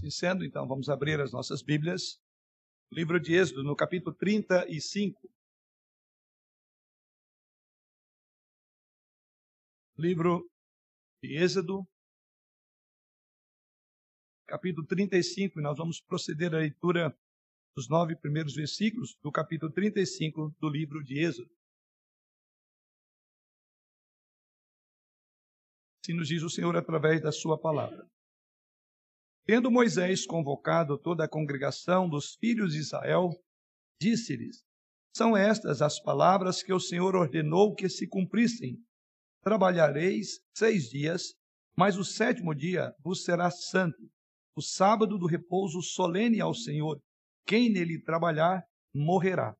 Assim sendo, então, vamos abrir as nossas Bíblias. Livro de Êxodo, no capítulo 35. Livro de Êxodo, capítulo 35, e nós vamos proceder à leitura dos nove primeiros versículos do capítulo 35 do livro de Êxodo. Assim nos diz o Senhor através da sua palavra. Tendo Moisés convocado toda a congregação dos filhos de Israel, disse-lhes: São estas as palavras que o Senhor ordenou que se cumprissem. Trabalhareis seis dias, mas o sétimo dia vos será santo, o sábado do repouso solene ao Senhor. Quem nele trabalhar, morrerá.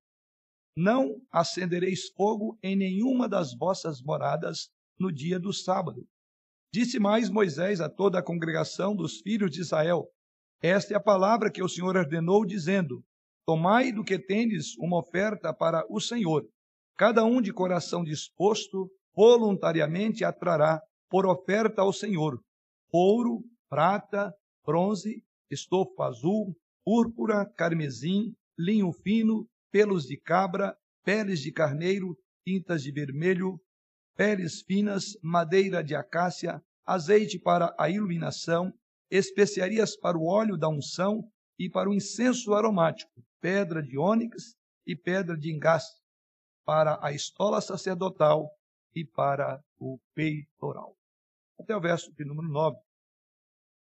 Não acendereis fogo em nenhuma das vossas moradas no dia do sábado, Disse mais Moisés a toda a congregação dos filhos de Israel: Esta é a palavra que o Senhor ordenou, dizendo: Tomai do que tendes uma oferta para o Senhor. Cada um de coração disposto, voluntariamente a trará por oferta ao Senhor: ouro, prata, bronze, estofo azul, púrpura, carmesim, linho fino, pelos de cabra, peles de carneiro, tintas de vermelho, peles finas, madeira de acácia, azeite para a iluminação, especiarias para o óleo da unção e para o incenso aromático, pedra de ônix e pedra de engaste, para a estola sacerdotal e para o peitoral. Até o verso de número 9.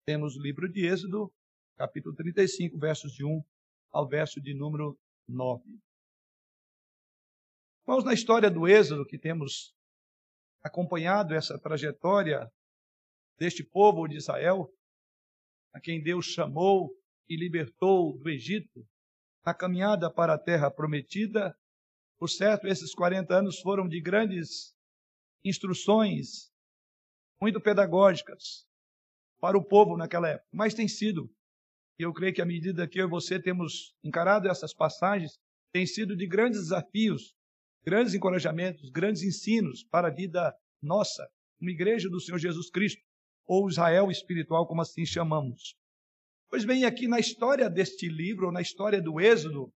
Temos o livro de Êxodo, capítulo 35, versos de 1 ao verso de número 9. Vamos na história do Êxodo que temos acompanhado essa trajetória deste povo de Israel, a quem Deus chamou e libertou do Egito, na caminhada para a terra prometida. Por certo, esses 40 anos foram de grandes instruções, muito pedagógicas para o povo naquela época, mas tem sido. E eu creio que à medida que eu e você temos encarado essas passagens, tem sido de grandes desafios grandes encorajamentos, grandes ensinos para a vida nossa, uma igreja do Senhor Jesus Cristo, ou Israel espiritual, como assim chamamos. Pois bem, aqui na história deste livro, na história do Êxodo,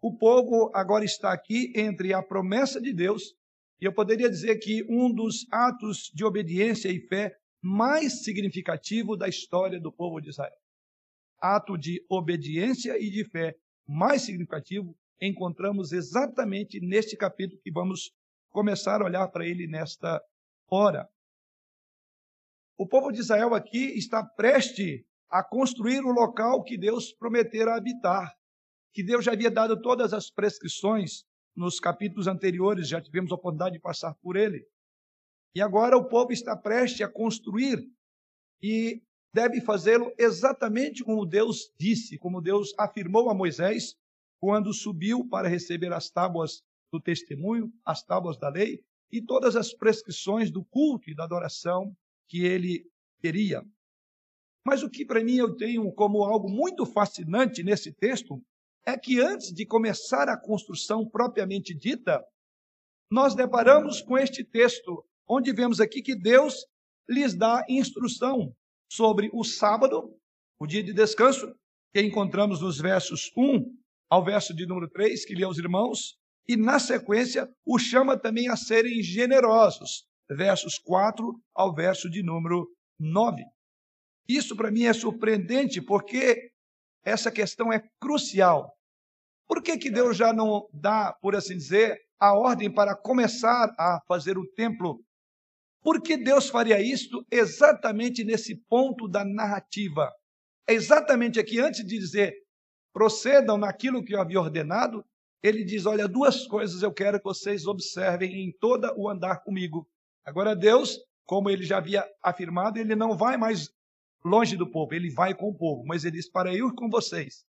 o povo agora está aqui entre a promessa de Deus, e eu poderia dizer que um dos atos de obediência e fé mais significativo da história do povo de Israel. Ato de obediência e de fé mais significativo encontramos exatamente neste capítulo que vamos começar a olhar para ele nesta hora. O povo de Israel aqui está prestes a construir o local que Deus prometera habitar, que Deus já havia dado todas as prescrições nos capítulos anteriores, já tivemos a oportunidade de passar por ele. E agora o povo está prestes a construir e deve fazê-lo exatamente como Deus disse, como Deus afirmou a Moisés quando subiu para receber as tábuas do testemunho, as tábuas da lei e todas as prescrições do culto e da adoração que ele queria. Mas o que para mim eu tenho como algo muito fascinante nesse texto é que antes de começar a construção propriamente dita, nós deparamos com este texto, onde vemos aqui que Deus lhes dá instrução sobre o sábado, o dia de descanso, que encontramos nos versos 1 ao verso de número 3, que lê aos irmãos, e na sequência o chama também a serem generosos, versos 4 ao verso de número 9. Isso para mim é surpreendente porque essa questão é crucial. Por que, que Deus já não dá, por assim dizer, a ordem para começar a fazer o templo? Por que Deus faria isto exatamente nesse ponto da narrativa? É exatamente aqui, antes de dizer procedam naquilo que eu havia ordenado, ele diz: Olha, duas coisas eu quero que vocês observem em toda o andar comigo. Agora, Deus, como ele já havia afirmado, ele não vai mais longe do povo, ele vai com o povo, mas ele diz: Para ir com vocês,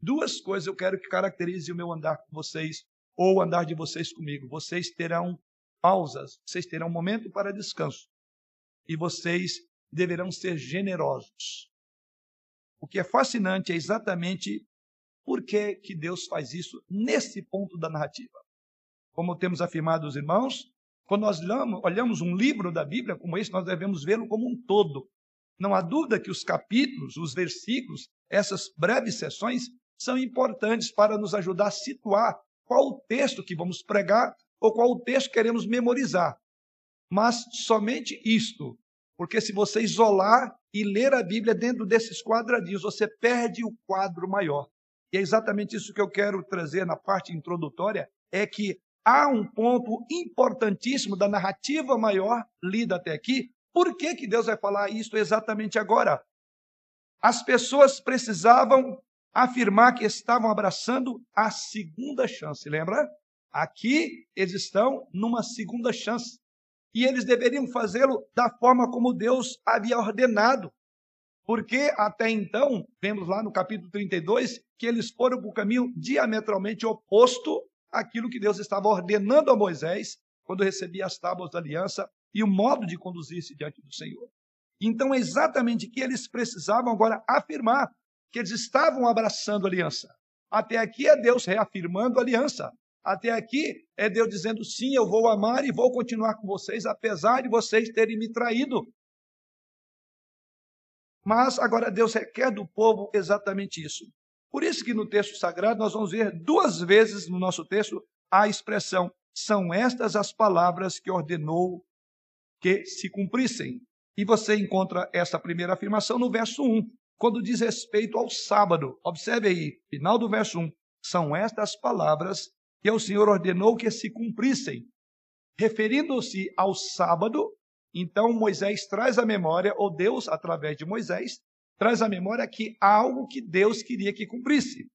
duas coisas eu quero que caracterize o meu andar com vocês, ou o andar de vocês comigo. Vocês terão pausas, vocês terão um momento para descanso, e vocês deverão ser generosos. O que é fascinante é exatamente por que, que Deus faz isso nesse ponto da narrativa? Como temos afirmado os irmãos, quando nós olhamos um livro da Bíblia como esse, nós devemos vê-lo como um todo. Não há dúvida que os capítulos, os versículos, essas breves sessões são importantes para nos ajudar a situar qual o texto que vamos pregar ou qual o texto que queremos memorizar. Mas somente isto, porque se você isolar e ler a Bíblia dentro desses quadradinhos, você perde o quadro maior. E é exatamente isso que eu quero trazer na parte introdutória, é que há um ponto importantíssimo da narrativa maior lida até aqui. Por que, que Deus vai falar isso exatamente agora? As pessoas precisavam afirmar que estavam abraçando a segunda chance, lembra? Aqui eles estão numa segunda chance. E eles deveriam fazê-lo da forma como Deus havia ordenado. Porque até então, vemos lá no capítulo 32, que eles foram para o caminho diametralmente oposto àquilo que Deus estava ordenando a Moisés quando recebia as tábuas da aliança e o modo de conduzir-se diante do Senhor. Então é exatamente que eles precisavam agora afirmar que eles estavam abraçando a aliança. Até aqui é Deus reafirmando a aliança. Até aqui é Deus dizendo: sim, eu vou amar e vou continuar com vocês, apesar de vocês terem me traído. Mas agora Deus requer do povo exatamente isso. Por isso que no texto sagrado nós vamos ver duas vezes no nosso texto a expressão: são estas as palavras que ordenou que se cumprissem. E você encontra essa primeira afirmação no verso 1 quando diz respeito ao sábado. Observe aí, final do verso 1. São estas palavras que o Senhor ordenou que se cumprissem. Referindo-se ao sábado, então Moisés traz a memória, ou Deus, através de Moisés, traz a memória que há algo que Deus queria que cumprisse.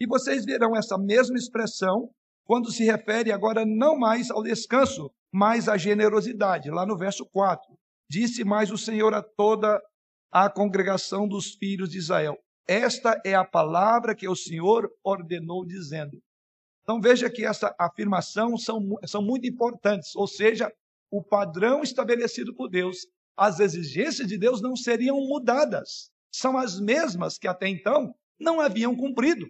E vocês verão essa mesma expressão quando se refere agora não mais ao descanso, mas à generosidade, lá no verso 4. Disse mais o Senhor a toda à congregação dos filhos de Israel. Esta é a palavra que o Senhor ordenou, dizendo. Então veja que essa afirmação são, são muito importantes, ou seja, o padrão estabelecido por Deus, as exigências de Deus não seriam mudadas. São as mesmas que até então não haviam cumprido.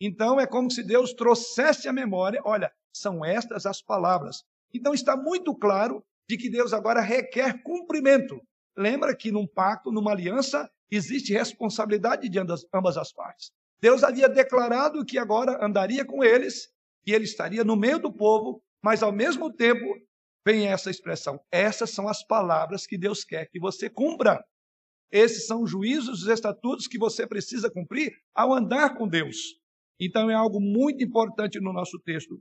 Então é como se Deus trouxesse a memória, olha, são estas as palavras. Então está muito claro de que Deus agora requer cumprimento. Lembra que num pacto, numa aliança, existe responsabilidade de ambas as partes. Deus havia declarado que agora andaria com eles, que ele estaria no meio do povo, mas ao mesmo tempo vem essa expressão: essas são as palavras que Deus quer que você cumpra. Esses são os juízos, os estatutos que você precisa cumprir ao andar com Deus. Então é algo muito importante no nosso texto,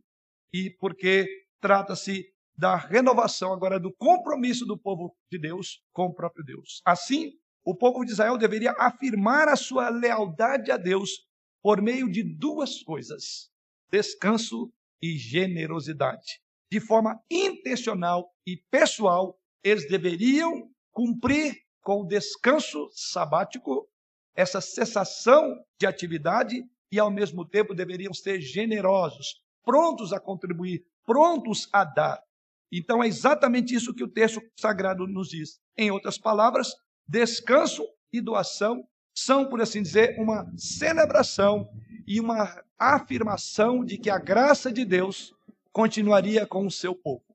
e porque trata-se da renovação agora do compromisso do povo de Deus com o próprio Deus. Assim, o povo de Israel deveria afirmar a sua lealdade a Deus por meio de duas coisas: descanso e generosidade. De forma intencional e pessoal, eles deveriam cumprir com o descanso sabático, essa cessação de atividade, e ao mesmo tempo deveriam ser generosos, prontos a contribuir, prontos a dar. Então é exatamente isso que o texto sagrado nos diz. Em outras palavras, descanso e doação são, por assim dizer, uma celebração e uma afirmação de que a graça de Deus continuaria com o seu povo.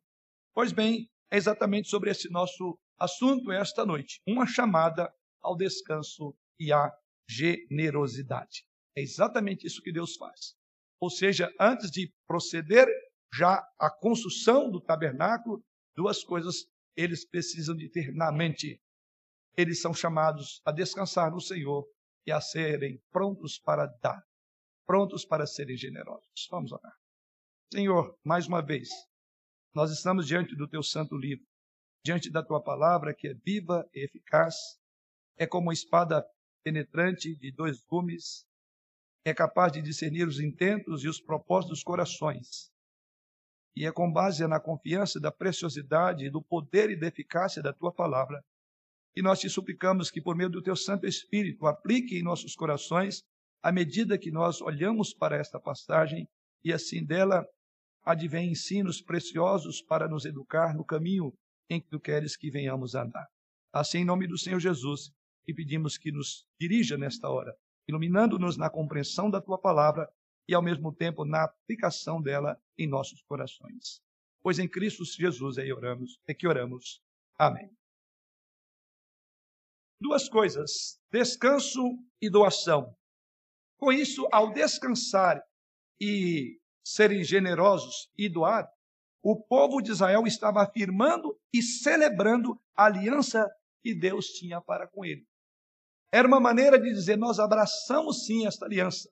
Pois bem, é exatamente sobre esse nosso assunto esta noite, uma chamada ao descanso e à generosidade. É exatamente isso que Deus faz. Ou seja, antes de proceder já a construção do tabernáculo, duas coisas eles precisam de ter na mente. Eles são chamados a descansar no Senhor e a serem prontos para dar, prontos para serem generosos. Vamos orar. Senhor, mais uma vez, nós estamos diante do teu santo livro, diante da tua palavra que é viva e eficaz, é como uma espada penetrante de dois gumes, é capaz de discernir os intentos e os propósitos dos corações. E é com base na confiança da preciosidade, do poder e da eficácia da tua palavra que nós te suplicamos que, por meio do teu Santo Espírito, aplique em nossos corações à medida que nós olhamos para esta passagem e assim dela advém ensinos preciosos para nos educar no caminho em que tu queres que venhamos a andar. Assim, em nome do Senhor Jesus, que pedimos que nos dirija nesta hora, iluminando-nos na compreensão da tua palavra e, ao mesmo tempo, na aplicação dela em nossos corações. Pois em Cristo Jesus é, oramos, é que oramos. Amém. duas coisas: descanso e doação. Com isso, ao descansar e serem generosos e doar, o povo de Israel estava afirmando e celebrando a aliança que Deus tinha para com ele. Era uma maneira de dizer: nós abraçamos sim esta aliança.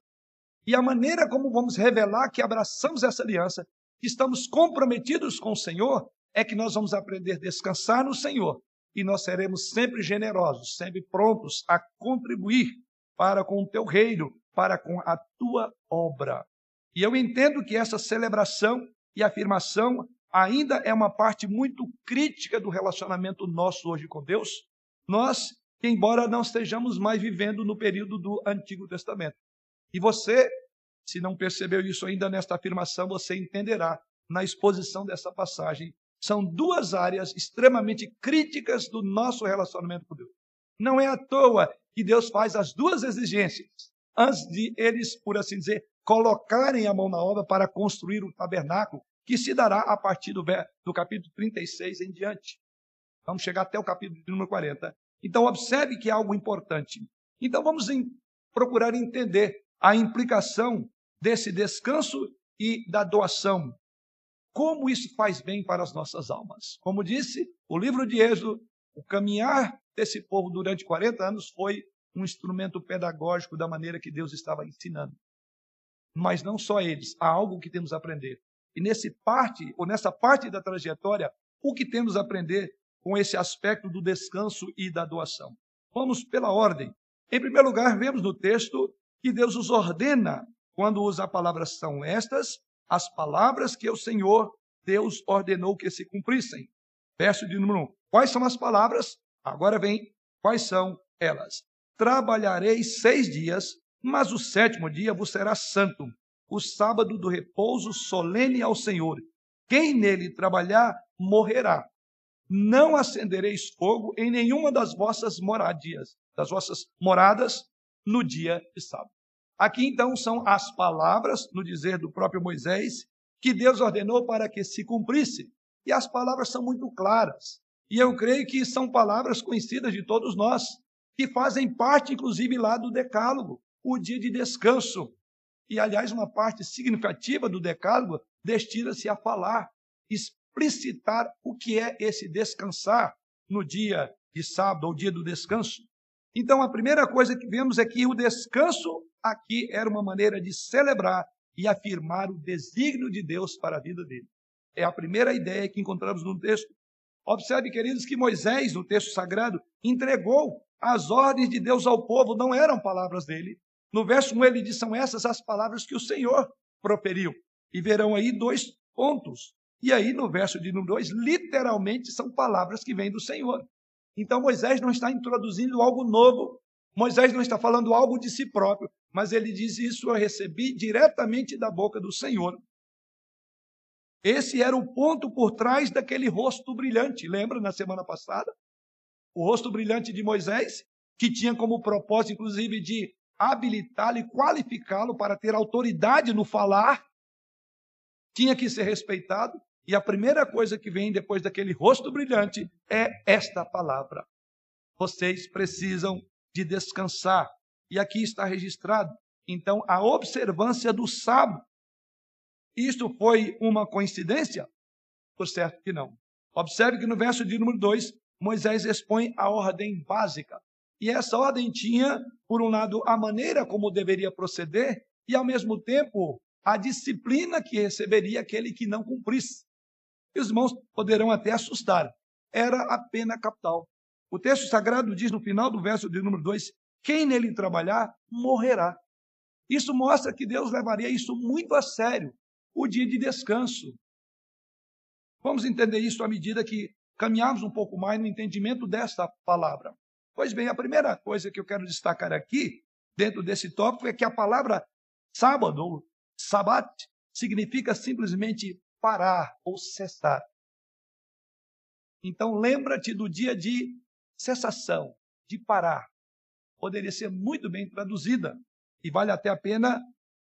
E a maneira como vamos revelar que abraçamos essa aliança, que estamos comprometidos com o Senhor, é que nós vamos aprender a descansar no Senhor e nós seremos sempre generosos, sempre prontos a contribuir para com o teu reino, para com a tua obra. E eu entendo que essa celebração e afirmação ainda é uma parte muito crítica do relacionamento nosso hoje com Deus. Nós, embora não estejamos mais vivendo no período do Antigo Testamento. E você, se não percebeu isso ainda nesta afirmação, você entenderá na exposição dessa passagem. São duas áreas extremamente críticas do nosso relacionamento com Deus. Não é à toa que Deus faz as duas exigências antes de eles, por assim dizer, colocarem a mão na obra para construir o tabernáculo, que se dará a partir do, do capítulo 36 em diante. Vamos chegar até o capítulo número 40. Então, observe que é algo importante. Então, vamos em, procurar entender a implicação desse descanso e da doação. Como isso faz bem para as nossas almas. Como disse o livro de Êxodo, o caminhar desse povo durante 40 anos foi um instrumento pedagógico da maneira que Deus estava ensinando mas não só eles, há algo que temos a aprender. E nesse parte, ou nessa parte da trajetória, o que temos a aprender com esse aspecto do descanso e da doação? Vamos pela ordem. Em primeiro lugar, vemos no texto que Deus os ordena quando usa a palavra são estas, as palavras que o Senhor Deus ordenou que se cumprissem. Verso de número 1. Quais são as palavras? Agora vem, quais são elas? Trabalharei seis dias mas o sétimo dia vos será santo, o sábado do repouso solene ao Senhor. Quem nele trabalhar, morrerá. Não acendereis fogo em nenhuma das vossas moradias, das vossas moradas, no dia de sábado. Aqui então são as palavras, no dizer do próprio Moisés, que Deus ordenou para que se cumprisse. E as palavras são muito claras. E eu creio que são palavras conhecidas de todos nós, que fazem parte, inclusive, lá do Decálogo o dia de descanso. E, aliás, uma parte significativa do decálogo destina-se a falar, explicitar o que é esse descansar no dia de sábado, ou dia do descanso. Então, a primeira coisa que vemos é que o descanso aqui era uma maneira de celebrar e afirmar o desígnio de Deus para a vida dele. É a primeira ideia que encontramos no texto. Observe, queridos, que Moisés, no texto sagrado, entregou as ordens de Deus ao povo, não eram palavras dele, no verso 1 ele diz: são essas as palavras que o Senhor proferiu. E verão aí dois pontos. E aí no verso de número 2, literalmente são palavras que vêm do Senhor. Então Moisés não está introduzindo algo novo, Moisés não está falando algo de si próprio, mas ele diz: Isso eu recebi diretamente da boca do Senhor. Esse era o ponto por trás daquele rosto brilhante. Lembra na semana passada? O rosto brilhante de Moisés, que tinha como propósito, inclusive, de habilitá-lo e qualificá-lo para ter autoridade no falar, tinha que ser respeitado. E a primeira coisa que vem depois daquele rosto brilhante é esta palavra. Vocês precisam de descansar. E aqui está registrado, então, a observância do sábado. Isto foi uma coincidência? Por certo que não. Observe que no verso de número 2, Moisés expõe a ordem básica. E essa ordem tinha, por um lado, a maneira como deveria proceder e, ao mesmo tempo, a disciplina que receberia aquele que não cumprisse. E os irmãos poderão até assustar. Era a pena capital. O texto sagrado diz no final do verso de número 2: quem nele trabalhar, morrerá. Isso mostra que Deus levaria isso muito a sério, o dia de descanso. Vamos entender isso à medida que caminhamos um pouco mais no entendimento desta palavra. Pois bem, a primeira coisa que eu quero destacar aqui, dentro desse tópico, é que a palavra sábado, ou sabat, significa simplesmente parar ou cessar. Então, lembra-te do dia de cessação, de parar. Poderia ser muito bem traduzida, e vale até a pena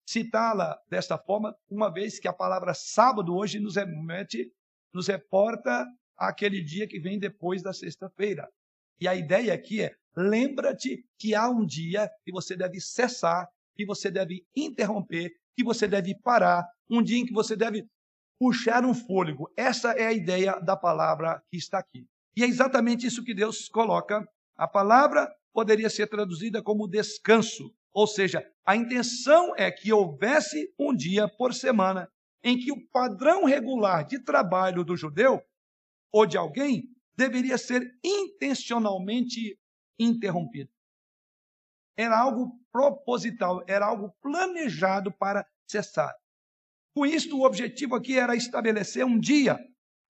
citá-la desta forma, uma vez que a palavra sábado hoje nos remete, nos reporta àquele dia que vem depois da sexta-feira E a ideia aqui é: lembra-te que há um dia que você deve cessar, que você deve interromper, que você deve parar, um dia em que você deve puxar um fôlego. Essa é a ideia da palavra que está aqui. E é exatamente isso que Deus coloca. A palavra poderia ser traduzida como descanso, ou seja, a intenção é que houvesse um dia por semana em que o padrão regular de trabalho do judeu ou de alguém deveria ser intencionalmente interrompido. Era algo proposital, era algo planejado para cessar. Com isto, o objetivo aqui era estabelecer um dia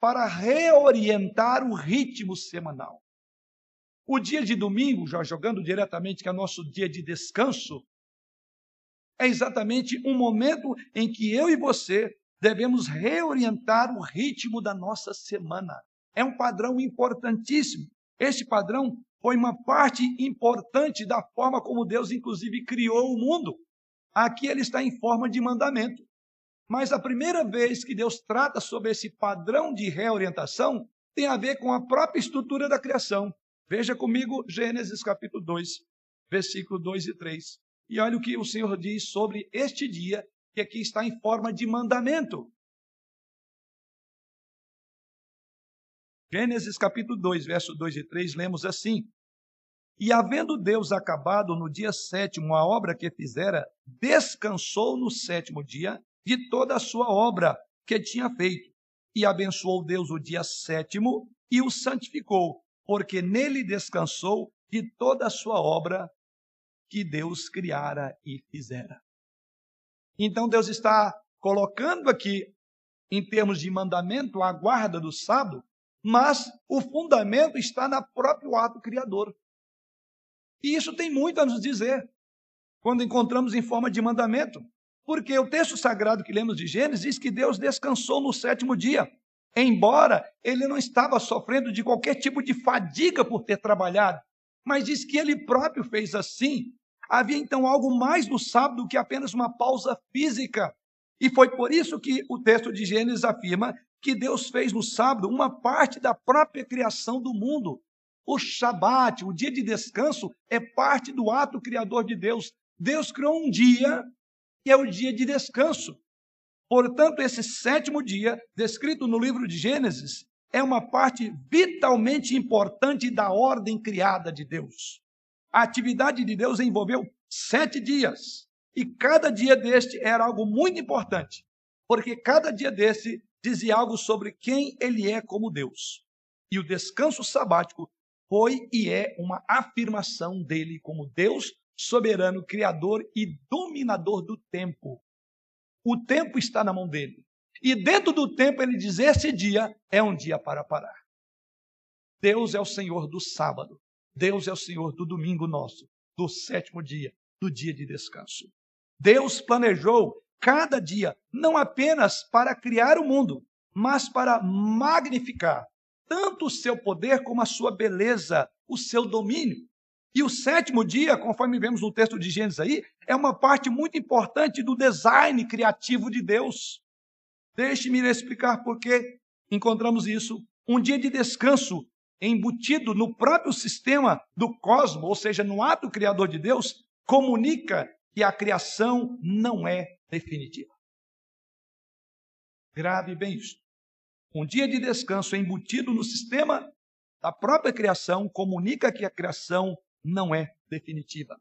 para reorientar o ritmo semanal. O dia de domingo, já jogando diretamente que é nosso dia de descanso, é exatamente um momento em que eu e você devemos reorientar o ritmo da nossa semana. É um padrão importantíssimo. Este padrão foi uma parte importante da forma como Deus, inclusive, criou o mundo. Aqui ele está em forma de mandamento. Mas a primeira vez que Deus trata sobre esse padrão de reorientação tem a ver com a própria estrutura da criação. Veja comigo Gênesis capítulo 2, versículo 2 e 3. E olha o que o Senhor diz sobre este dia, que aqui está em forma de mandamento. Gênesis capítulo 2, verso 2 e 3, lemos assim: E havendo Deus acabado no dia sétimo a obra que fizera, descansou no sétimo dia de toda a sua obra que tinha feito. E abençoou Deus o dia sétimo e o santificou, porque nele descansou de toda a sua obra que Deus criara e fizera. Então Deus está colocando aqui, em termos de mandamento, a guarda do sábado, mas o fundamento está no próprio ato criador. E isso tem muito a nos dizer quando encontramos em forma de mandamento. Porque o texto sagrado que lemos de Gênesis diz que Deus descansou no sétimo dia, embora ele não estava sofrendo de qualquer tipo de fadiga por ter trabalhado, mas diz que ele próprio fez assim. Havia então algo mais no sábado do que apenas uma pausa física. E foi por isso que o texto de Gênesis afirma que Deus fez no sábado uma parte da própria criação do mundo. O Shabat, o dia de descanso, é parte do ato criador de Deus. Deus criou um dia que é o dia de descanso. Portanto, esse sétimo dia, descrito no livro de Gênesis, é uma parte vitalmente importante da ordem criada de Deus. A atividade de Deus envolveu sete dias. E cada dia deste era algo muito importante, porque cada dia desse dizia algo sobre quem ele é como Deus. E o descanso sabático foi e é uma afirmação dele como Deus soberano, criador e dominador do tempo. O tempo está na mão dele. E dentro do tempo ele diz: esse dia é um dia para parar. Deus é o Senhor do sábado. Deus é o Senhor do domingo nosso, do sétimo dia, do dia de descanso. Deus planejou cada dia, não apenas para criar o mundo, mas para magnificar tanto o seu poder como a sua beleza, o seu domínio. E o sétimo dia, conforme vemos no texto de Gênesis aí, é uma parte muito importante do design criativo de Deus. Deixe-me explicar por que encontramos isso. Um dia de descanso embutido no próprio sistema do cosmos, ou seja, no ato criador de Deus, comunica que a criação não é definitiva. Grave bem isso. Um dia de descanso embutido no sistema da própria criação comunica que a criação não é definitiva.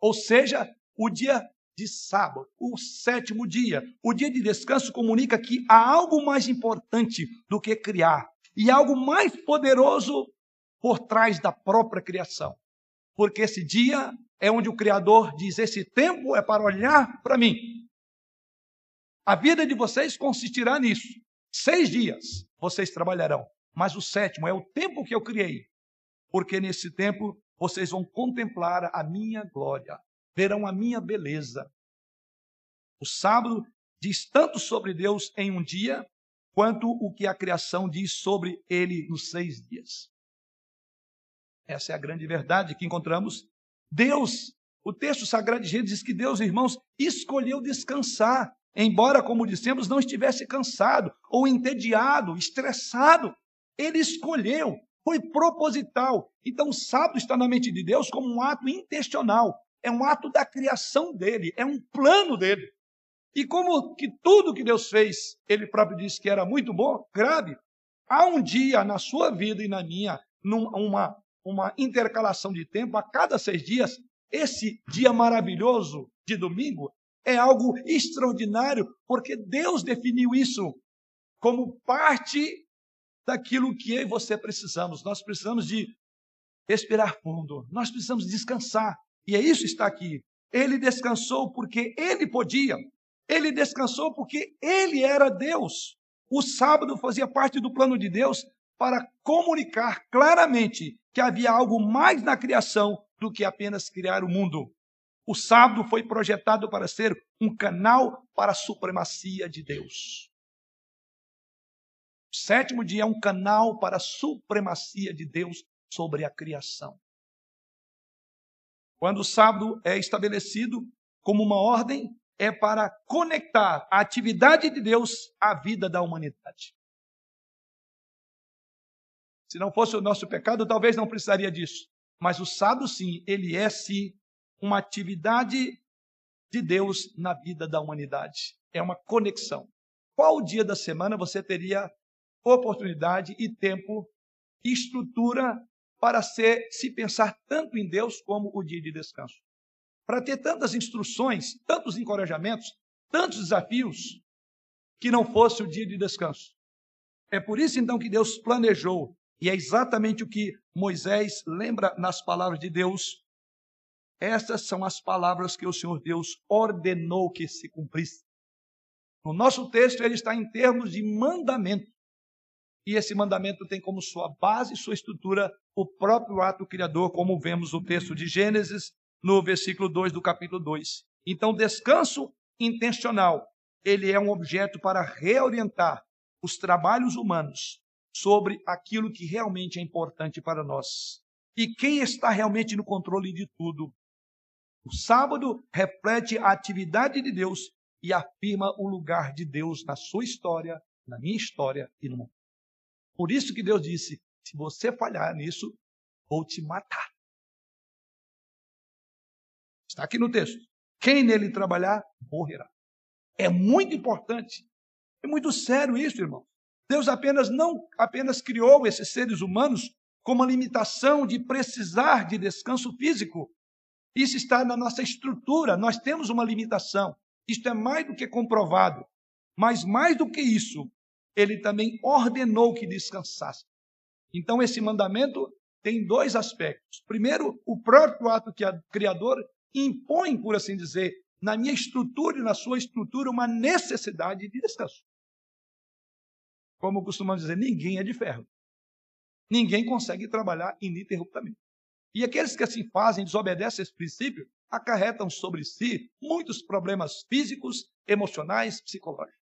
Ou seja, o dia de sábado, o sétimo dia, o dia de descanso comunica que há algo mais importante do que criar e algo mais poderoso por trás da própria criação. Porque esse dia é onde o Criador diz: esse tempo é para olhar para mim. A vida de vocês consistirá nisso. Seis dias vocês trabalharão, mas o sétimo é o tempo que eu criei. Porque nesse tempo vocês vão contemplar a minha glória, verão a minha beleza. O sábado diz tanto sobre Deus em um dia, quanto o que a criação diz sobre ele nos seis dias. Essa é a grande verdade que encontramos. Deus, o texto sagrado de Gênesis diz que Deus, irmãos, escolheu descansar, embora, como dissemos, não estivesse cansado ou entediado, estressado. Ele escolheu Foi proposital. Então, o sábado está na mente de Deus como um ato intencional. É um ato da criação dele, é um plano dele. E como que tudo que Deus fez, ele próprio disse que era muito bom, grave, há um dia na sua vida e na minha, numa uma intercalação de tempo, a cada seis dias, esse dia maravilhoso de domingo é algo extraordinário, porque Deus definiu isso como parte daquilo que eu e você precisamos. Nós precisamos de respirar fundo, nós precisamos descansar. E é isso que está aqui. Ele descansou porque ele podia. Ele descansou porque ele era Deus. O sábado fazia parte do plano de Deus para comunicar claramente que havia algo mais na criação do que apenas criar o mundo. O sábado foi projetado para ser um canal para a supremacia de Deus. O sétimo dia é um canal para a supremacia de Deus sobre a criação. Quando o sábado é estabelecido como uma ordem, é para conectar a atividade de Deus à vida da humanidade. Se não fosse o nosso pecado, talvez não precisaria disso. Mas o sábado, sim, ele é sim uma atividade de Deus na vida da humanidade. É uma conexão. Qual dia da semana você teria oportunidade e tempo e estrutura para ser, se pensar tanto em Deus como o dia de descanso? Para ter tantas instruções, tantos encorajamentos, tantos desafios, que não fosse o dia de descanso. É por isso então que Deus planejou e é exatamente o que Moisés lembra nas palavras de Deus. Essas são as palavras que o Senhor Deus ordenou que se cumprisse. No nosso texto, ele está em termos de mandamento. E esse mandamento tem como sua base, sua estrutura, o próprio ato criador, como vemos no texto de Gênesis, no versículo 2 do capítulo 2. Então, descanso intencional, ele é um objeto para reorientar os trabalhos humanos sobre aquilo que realmente é importante para nós. E quem está realmente no controle de tudo? O sábado reflete a atividade de Deus e afirma o lugar de Deus na sua história, na minha história e no mundo. Por isso que Deus disse: se você falhar nisso, vou te matar. Está aqui no texto. Quem nele trabalhar, morrerá. É muito importante. É muito sério isso, irmão. Deus apenas não apenas criou esses seres humanos com uma limitação de precisar de descanso físico. Isso está na nossa estrutura, nós temos uma limitação. Isto é mais do que comprovado. Mas mais do que isso, ele também ordenou que descansasse. Então esse mandamento tem dois aspectos. Primeiro, o próprio ato que o criador impõe, por assim dizer, na minha estrutura e na sua estrutura uma necessidade de descanso como costumamos dizer, ninguém é de ferro. Ninguém consegue trabalhar ininterruptamente. E aqueles que assim fazem, desobedecem esse princípio, acarretam sobre si muitos problemas físicos, emocionais, psicológicos.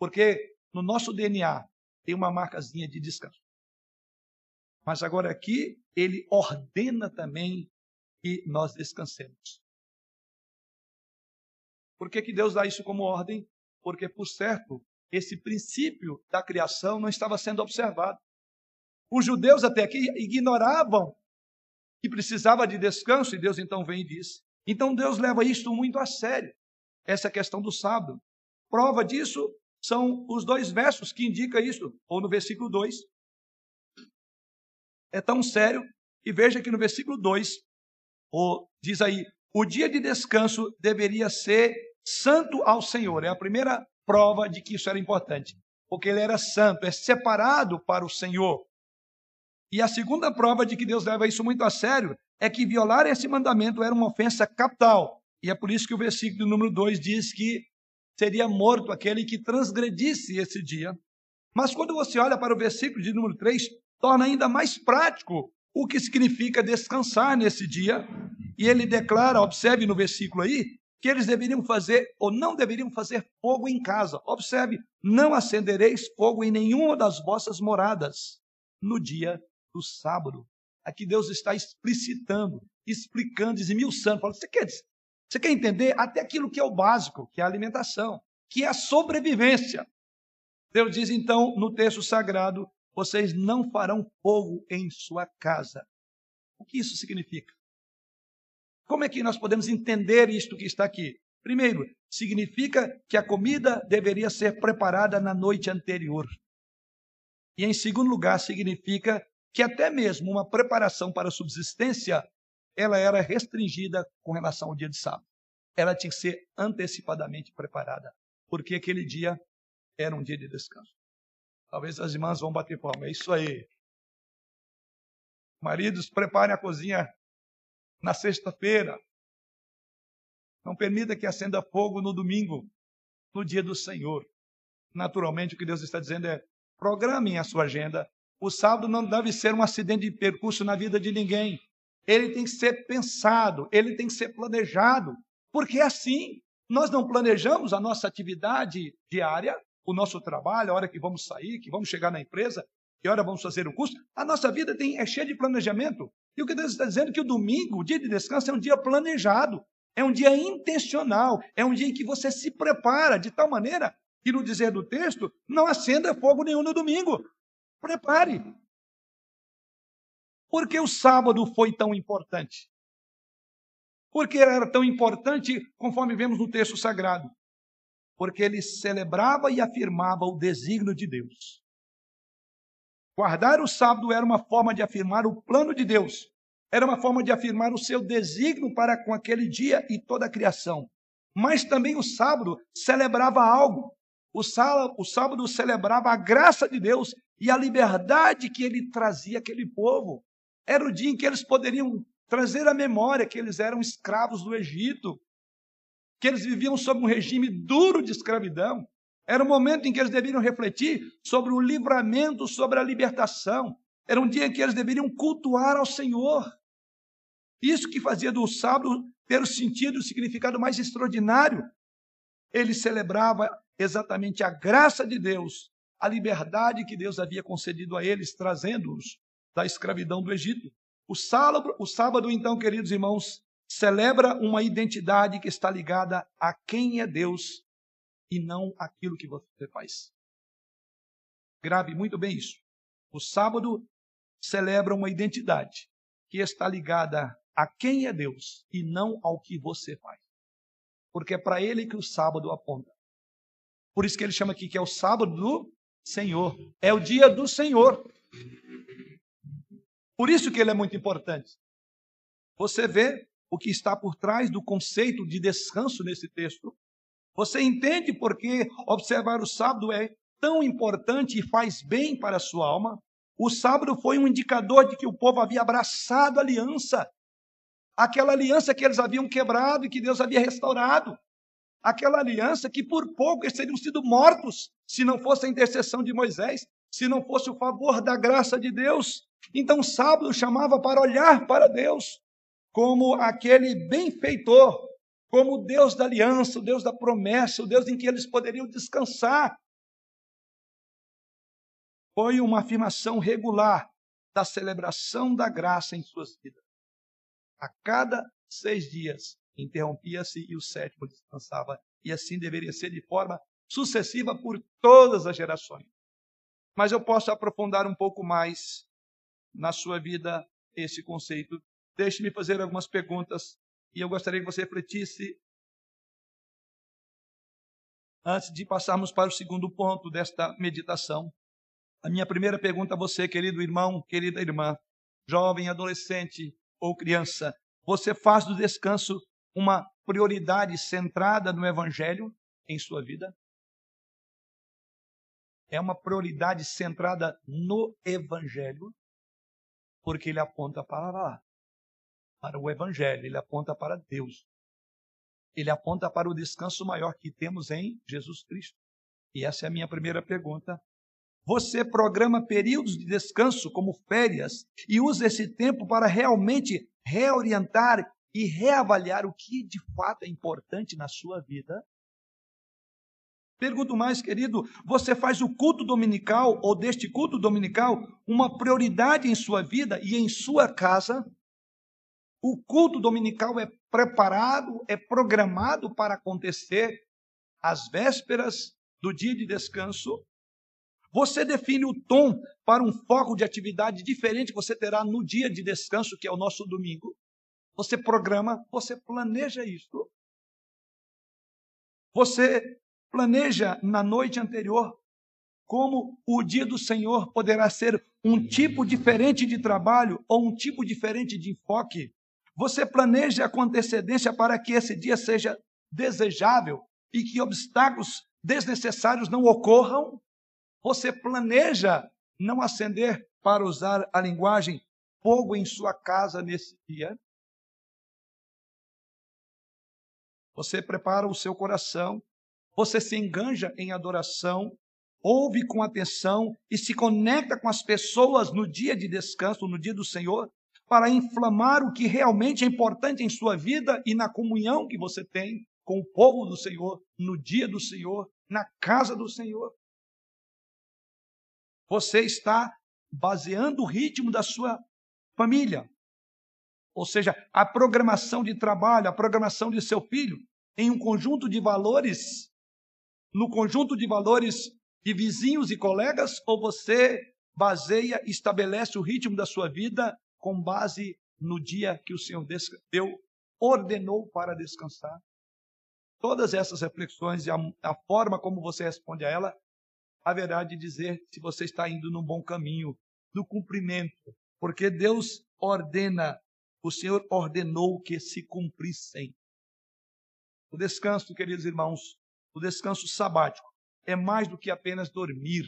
Porque no nosso DNA tem uma marcazinha de descanso. Mas agora aqui, ele ordena também que nós descansemos. Por que, que Deus dá isso como ordem? Porque, por certo, esse princípio da criação não estava sendo observado. Os judeus até aqui ignoravam que precisava de descanso e Deus então vem e diz. Então Deus leva isto muito a sério, essa questão do sábado. Prova disso são os dois versos que indicam isso, ou no versículo 2. É tão sério e veja que no versículo 2, diz aí: o dia de descanso deveria ser santo ao Senhor. É a primeira prova de que isso era importante, porque ele era santo, é separado para o Senhor. E a segunda prova de que Deus leva isso muito a sério é que violar esse mandamento era uma ofensa capital. E é por isso que o versículo número 2 diz que seria morto aquele que transgredisse esse dia. Mas quando você olha para o versículo de número 3, torna ainda mais prático o que significa descansar nesse dia. E ele declara, observe no versículo aí, que eles deveriam fazer ou não deveriam fazer fogo em casa. Observe: não acendereis fogo em nenhuma das vossas moradas no dia do sábado. Aqui Deus está explicitando, explicando, esmiuçando. Fala, você quer, você quer entender até aquilo que é o básico, que é a alimentação, que é a sobrevivência. Deus diz então no texto sagrado: vocês não farão fogo em sua casa. O que isso significa? Como é que nós podemos entender isto que está aqui? Primeiro, significa que a comida deveria ser preparada na noite anterior. E em segundo lugar, significa que até mesmo uma preparação para subsistência, ela era restringida com relação ao dia de sábado. Ela tinha que ser antecipadamente preparada, porque aquele dia era um dia de descanso. Talvez as irmãs vão bater palma. É isso aí. Maridos, preparem a cozinha na sexta-feira. Não permita que acenda fogo no domingo, no dia do Senhor. Naturalmente, o que Deus está dizendo é: programem a sua agenda. O sábado não deve ser um acidente de percurso na vida de ninguém. Ele tem que ser pensado, ele tem que ser planejado. Porque é assim, nós não planejamos a nossa atividade diária, o nosso trabalho, a hora que vamos sair, que vamos chegar na empresa, que hora vamos fazer o curso. A nossa vida tem, é cheia de planejamento. E o que Deus está dizendo é que o domingo, o dia de descanso, é um dia planejado, é um dia intencional, é um dia em que você se prepara de tal maneira que, no dizer do texto, não acenda fogo nenhum no domingo. Prepare. Por que o sábado foi tão importante? Porque era tão importante, conforme vemos no texto sagrado? Porque ele celebrava e afirmava o desígnio de Deus. Guardar o sábado era uma forma de afirmar o plano de Deus, era uma forma de afirmar o seu desígnio para com aquele dia e toda a criação. Mas também o sábado celebrava algo. O sábado, celebrava a graça de Deus e a liberdade que ele trazia àquele povo. Era o dia em que eles poderiam trazer à memória que eles eram escravos do Egito, que eles viviam sob um regime duro de escravidão. Era o momento em que eles deveriam refletir sobre o livramento, sobre a libertação. Era um dia em que eles deveriam cultuar ao Senhor. Isso que fazia do sábado ter o sentido e o significado mais extraordinário. Ele celebrava exatamente a graça de Deus, a liberdade que Deus havia concedido a eles, trazendo-os da escravidão do Egito. O sábado, o sábado, então, queridos irmãos, celebra uma identidade que está ligada a quem é Deus e não aquilo que você faz. Grave muito bem isso. O sábado celebra uma identidade que está ligada a quem é Deus e não ao que você faz. Porque é para ele que o sábado aponta. Por isso que ele chama aqui que é o sábado do Senhor. É o dia do Senhor. Por isso que ele é muito importante. Você vê o que está por trás do conceito de descanso nesse texto. Você entende por que observar o sábado é tão importante e faz bem para a sua alma? O sábado foi um indicador de que o povo havia abraçado a aliança. Aquela aliança que eles haviam quebrado e que Deus havia restaurado. Aquela aliança que por pouco eles teriam sido mortos se não fosse a intercessão de Moisés, se não fosse o favor da graça de Deus. Então, sábado chamava para olhar para Deus como aquele benfeitor como o Deus da aliança, o Deus da promessa, o Deus em que eles poderiam descansar. Foi uma afirmação regular da celebração da graça em suas vidas. A cada seis dias interrompia-se e o sétimo descansava, e assim deveria ser de forma sucessiva por todas as gerações. Mas eu posso aprofundar um pouco mais na sua vida esse conceito. Deixe-me fazer algumas perguntas e eu gostaria que você refletisse antes de passarmos para o segundo ponto desta meditação. A minha primeira pergunta a você, querido irmão, querida irmã, jovem, adolescente ou criança, você faz do descanso uma prioridade centrada no Evangelho em sua vida? É uma prioridade centrada no Evangelho, porque ele aponta para lá para o Evangelho, ele aponta para Deus. Ele aponta para o descanso maior que temos em Jesus Cristo. E essa é a minha primeira pergunta. Você programa períodos de descanso como férias e usa esse tempo para realmente reorientar e reavaliar o que de fato é importante na sua vida? Pergunto mais, querido, você faz o culto dominical ou deste culto dominical uma prioridade em sua vida e em sua casa? O culto dominical é preparado, é programado para acontecer às vésperas do dia de descanso. Você define o tom para um foco de atividade diferente que você terá no dia de descanso, que é o nosso domingo. Você programa, você planeja isso. Você planeja na noite anterior como o dia do Senhor poderá ser um tipo diferente de trabalho ou um tipo diferente de enfoque. Você planeja com antecedência para que esse dia seja desejável e que obstáculos desnecessários não ocorram. Você planeja não acender, para usar a linguagem, fogo em sua casa nesse dia. Você prepara o seu coração, você se enganja em adoração, ouve com atenção e se conecta com as pessoas no dia de descanso, no dia do Senhor, para inflamar o que realmente é importante em sua vida e na comunhão que você tem com o povo do Senhor, no dia do Senhor, na casa do Senhor. Você está baseando o ritmo da sua família, ou seja, a programação de trabalho, a programação de seu filho, em um conjunto de valores, no conjunto de valores de vizinhos e colegas, ou você baseia, estabelece o ritmo da sua vida com base no dia que o Senhor deu, ordenou para descansar? Todas essas reflexões e a, a forma como você responde a ela, haverá de dizer se você está indo num bom caminho, no cumprimento, porque Deus ordena, o Senhor ordenou que se cumprissem. O descanso, queridos irmãos, o descanso sabático, é mais do que apenas dormir.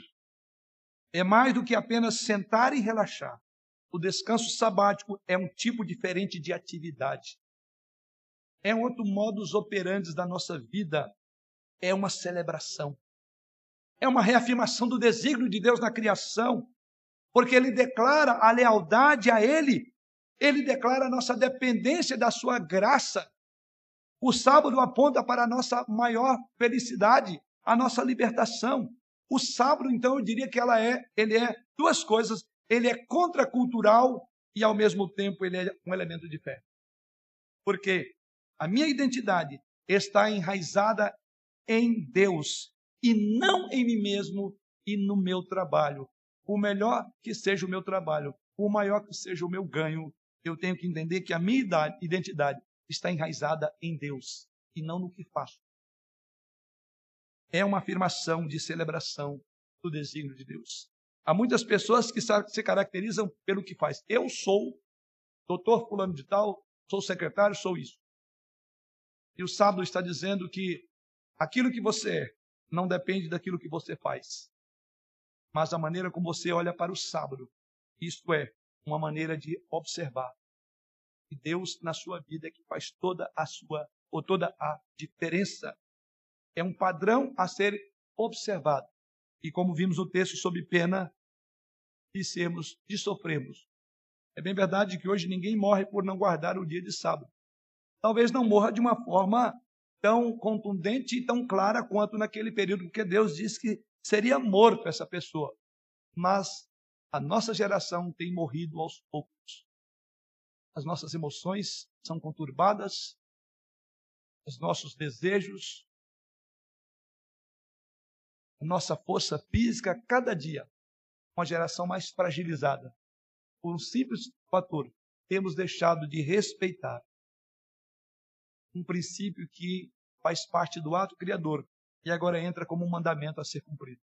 É mais do que apenas sentar e relaxar. O descanso sabático é um tipo diferente de atividade. É um outro modus operandi da nossa vida. É uma celebração. É uma reafirmação do desígnio de Deus na criação. Porque ele declara a lealdade a Ele. Ele declara a nossa dependência da sua graça. O sábado aponta para a nossa maior felicidade a nossa libertação. O sábado, então, eu diria que ela é, ele é duas coisas. Ele é contracultural e, ao mesmo tempo, ele é um elemento de fé. Porque a minha identidade está enraizada em Deus e não em mim mesmo e no meu trabalho. O melhor que seja o meu trabalho, o maior que seja o meu ganho, eu tenho que entender que a minha identidade está enraizada em Deus e não no que faço é uma afirmação de celebração do desígnio de Deus. Há muitas pessoas que se caracterizam pelo que faz. Eu sou doutor fulano de tal, sou secretário, sou isso. E o sábado está dizendo que aquilo que você é não depende daquilo que você faz, mas da maneira como você olha para o sábado. Isto é, uma maneira de observar. E Deus na sua vida é que faz toda a sua ou toda a diferença é um padrão a ser observado. E como vimos no texto, sob pena de sermos, de. É bem verdade que hoje ninguém morre por não guardar o dia de sábado. Talvez não morra de uma forma tão contundente e tão clara quanto naquele período, porque Deus disse que seria morto essa pessoa. Mas a nossa geração tem morrido aos poucos. As nossas emoções são conturbadas, os nossos desejos nossa força física cada dia, uma geração mais fragilizada. Por um simples fator, temos deixado de respeitar um princípio que faz parte do ato criador e agora entra como um mandamento a ser cumprido.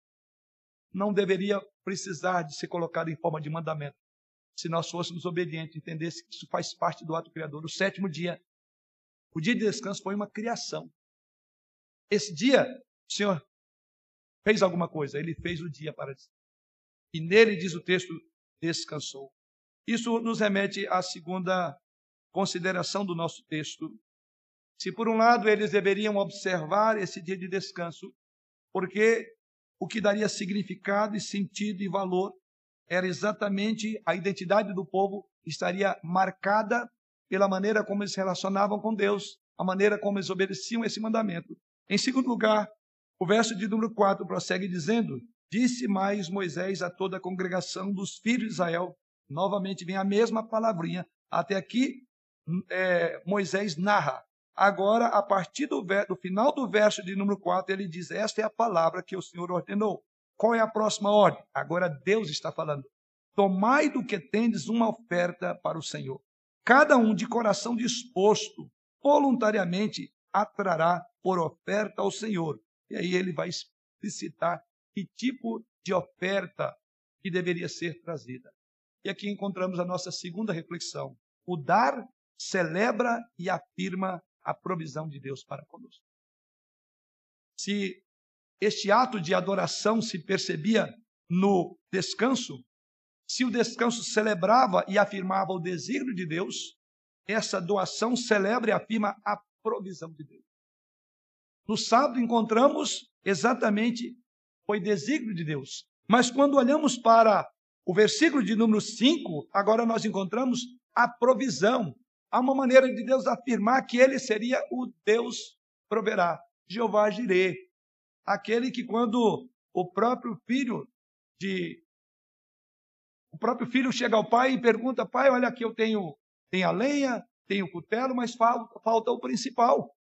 Não deveria precisar de ser colocado em forma de mandamento. Se nós fôssemos obedientes, entendesse que isso faz parte do ato criador. O sétimo dia, o dia de descanso foi uma criação. Esse dia, o Senhor fez alguma coisa, ele fez o dia para. E nele, diz o texto, descansou. Isso nos remete à segunda consideração do nosso texto. Se por um lado eles deveriam observar esse dia de descanso, porque o que daria significado e sentido e valor era exatamente a identidade do povo estaria marcada pela maneira como eles se relacionavam com Deus, a maneira como eles obedeciam esse mandamento. Em segundo lugar, o verso de número 4 prossegue dizendo: Disse mais Moisés a toda a congregação dos filhos de Israel. Novamente vem a mesma palavrinha. Até aqui, é, Moisés narra. Agora, a partir do, do, final do verso de número 4, ele diz: Esta é a palavra que o Senhor ordenou. qual é a próxima ordem? Agora Deus está falando. Tomai do que tendes uma oferta para o Senhor. Cada um de coração disposto, voluntariamente, atrará por oferta ao Senhor. E aí ele vai explicitar que tipo de oferta que deveria ser trazida. E aqui encontramos a nossa segunda reflexão. O dar celebra e afirma a provisão de Deus para conosco. Se este ato de adoração se percebia no descanso, se o descanso celebrava e afirmava o desígnio de Deus, essa doação celebra e afirma a provisão de Deus. No sábado encontramos exatamente foi desígnio de Deus. Mas quando olhamos para o versículo de número 5, agora nós encontramos a provisão. Há uma maneira de Deus afirmar que ele seria o Deus proverá, Jeová Jireh, aquele que quando o próprio filho de o próprio filho chega ao pai e pergunta: "Pai, olha aqui eu tenho tenho a lenha, tenho o cutelo, mas falta, falta o principal".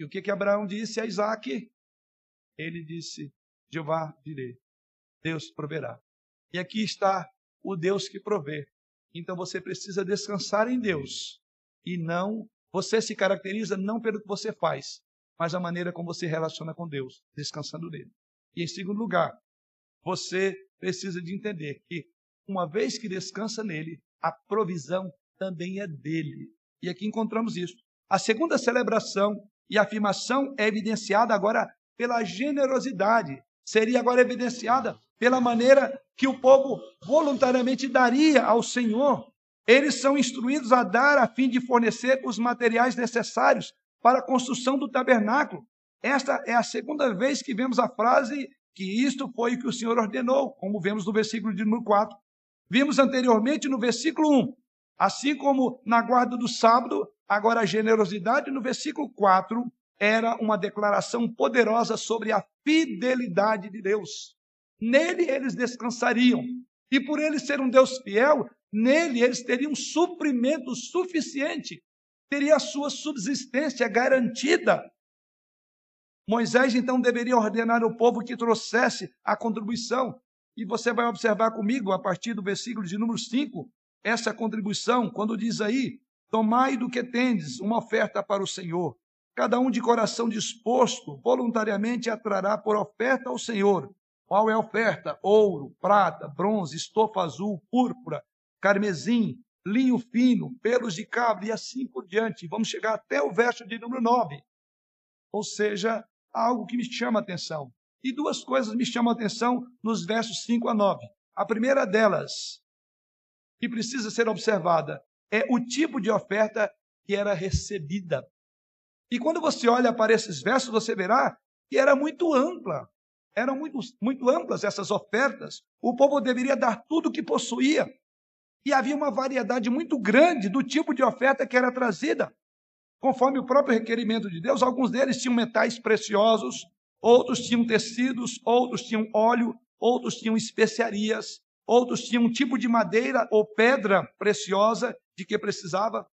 E o que que Abraão disse a Isaac? Ele disse: Jeová direi, Deus proverá. E aqui está o Deus que provê. Então você precisa descansar em Deus e não você se caracteriza não pelo que você faz, mas a maneira como você relaciona com Deus, descansando nele. E em segundo lugar, você precisa de entender que uma vez que descansa nele, a provisão também é dele. E aqui encontramos isso. A segunda celebração e afirmação é evidenciada agora pela generosidade seria agora evidenciada pela maneira que o povo voluntariamente daria ao Senhor. Eles são instruídos a dar a fim de fornecer os materiais necessários para a construção do tabernáculo. Esta é a segunda vez que vemos a frase que isto foi o que o Senhor ordenou, como vemos no versículo de número 4. Vimos anteriormente no versículo 1, assim como na guarda do sábado, agora a generosidade no versículo 4 era uma declaração poderosa sobre a fidelidade de Deus. Nele eles descansariam. E por ele ser um Deus fiel, nele eles teriam suprimento suficiente, teria a sua subsistência garantida. Moisés então deveria ordenar ao povo que trouxesse a contribuição. E você vai observar comigo, a partir do versículo de número 5, essa contribuição, quando diz aí: Tomai do que tendes uma oferta para o Senhor. Cada um de coração disposto, voluntariamente atrará por oferta ao Senhor. Qual é a oferta? Ouro, prata, bronze, estofa azul, púrpura, carmesim, linho fino, pelos de cabra e assim por diante. Vamos chegar até o verso de número 9. Ou seja, algo que me chama a atenção. E duas coisas me chamam a atenção nos versos 5 a 9. A primeira delas, que precisa ser observada, é o tipo de oferta que era recebida. E quando você olha para esses versos, você verá que era muito ampla. Eram muito, muito amplas essas ofertas. O povo deveria dar tudo o que possuía. E havia uma variedade muito grande do tipo de oferta que era trazida. Conforme o próprio requerimento de Deus, alguns deles tinham metais preciosos, outros tinham tecidos, outros tinham óleo, outros tinham especiarias, outros tinham um tipo de madeira ou pedra preciosa de que precisava.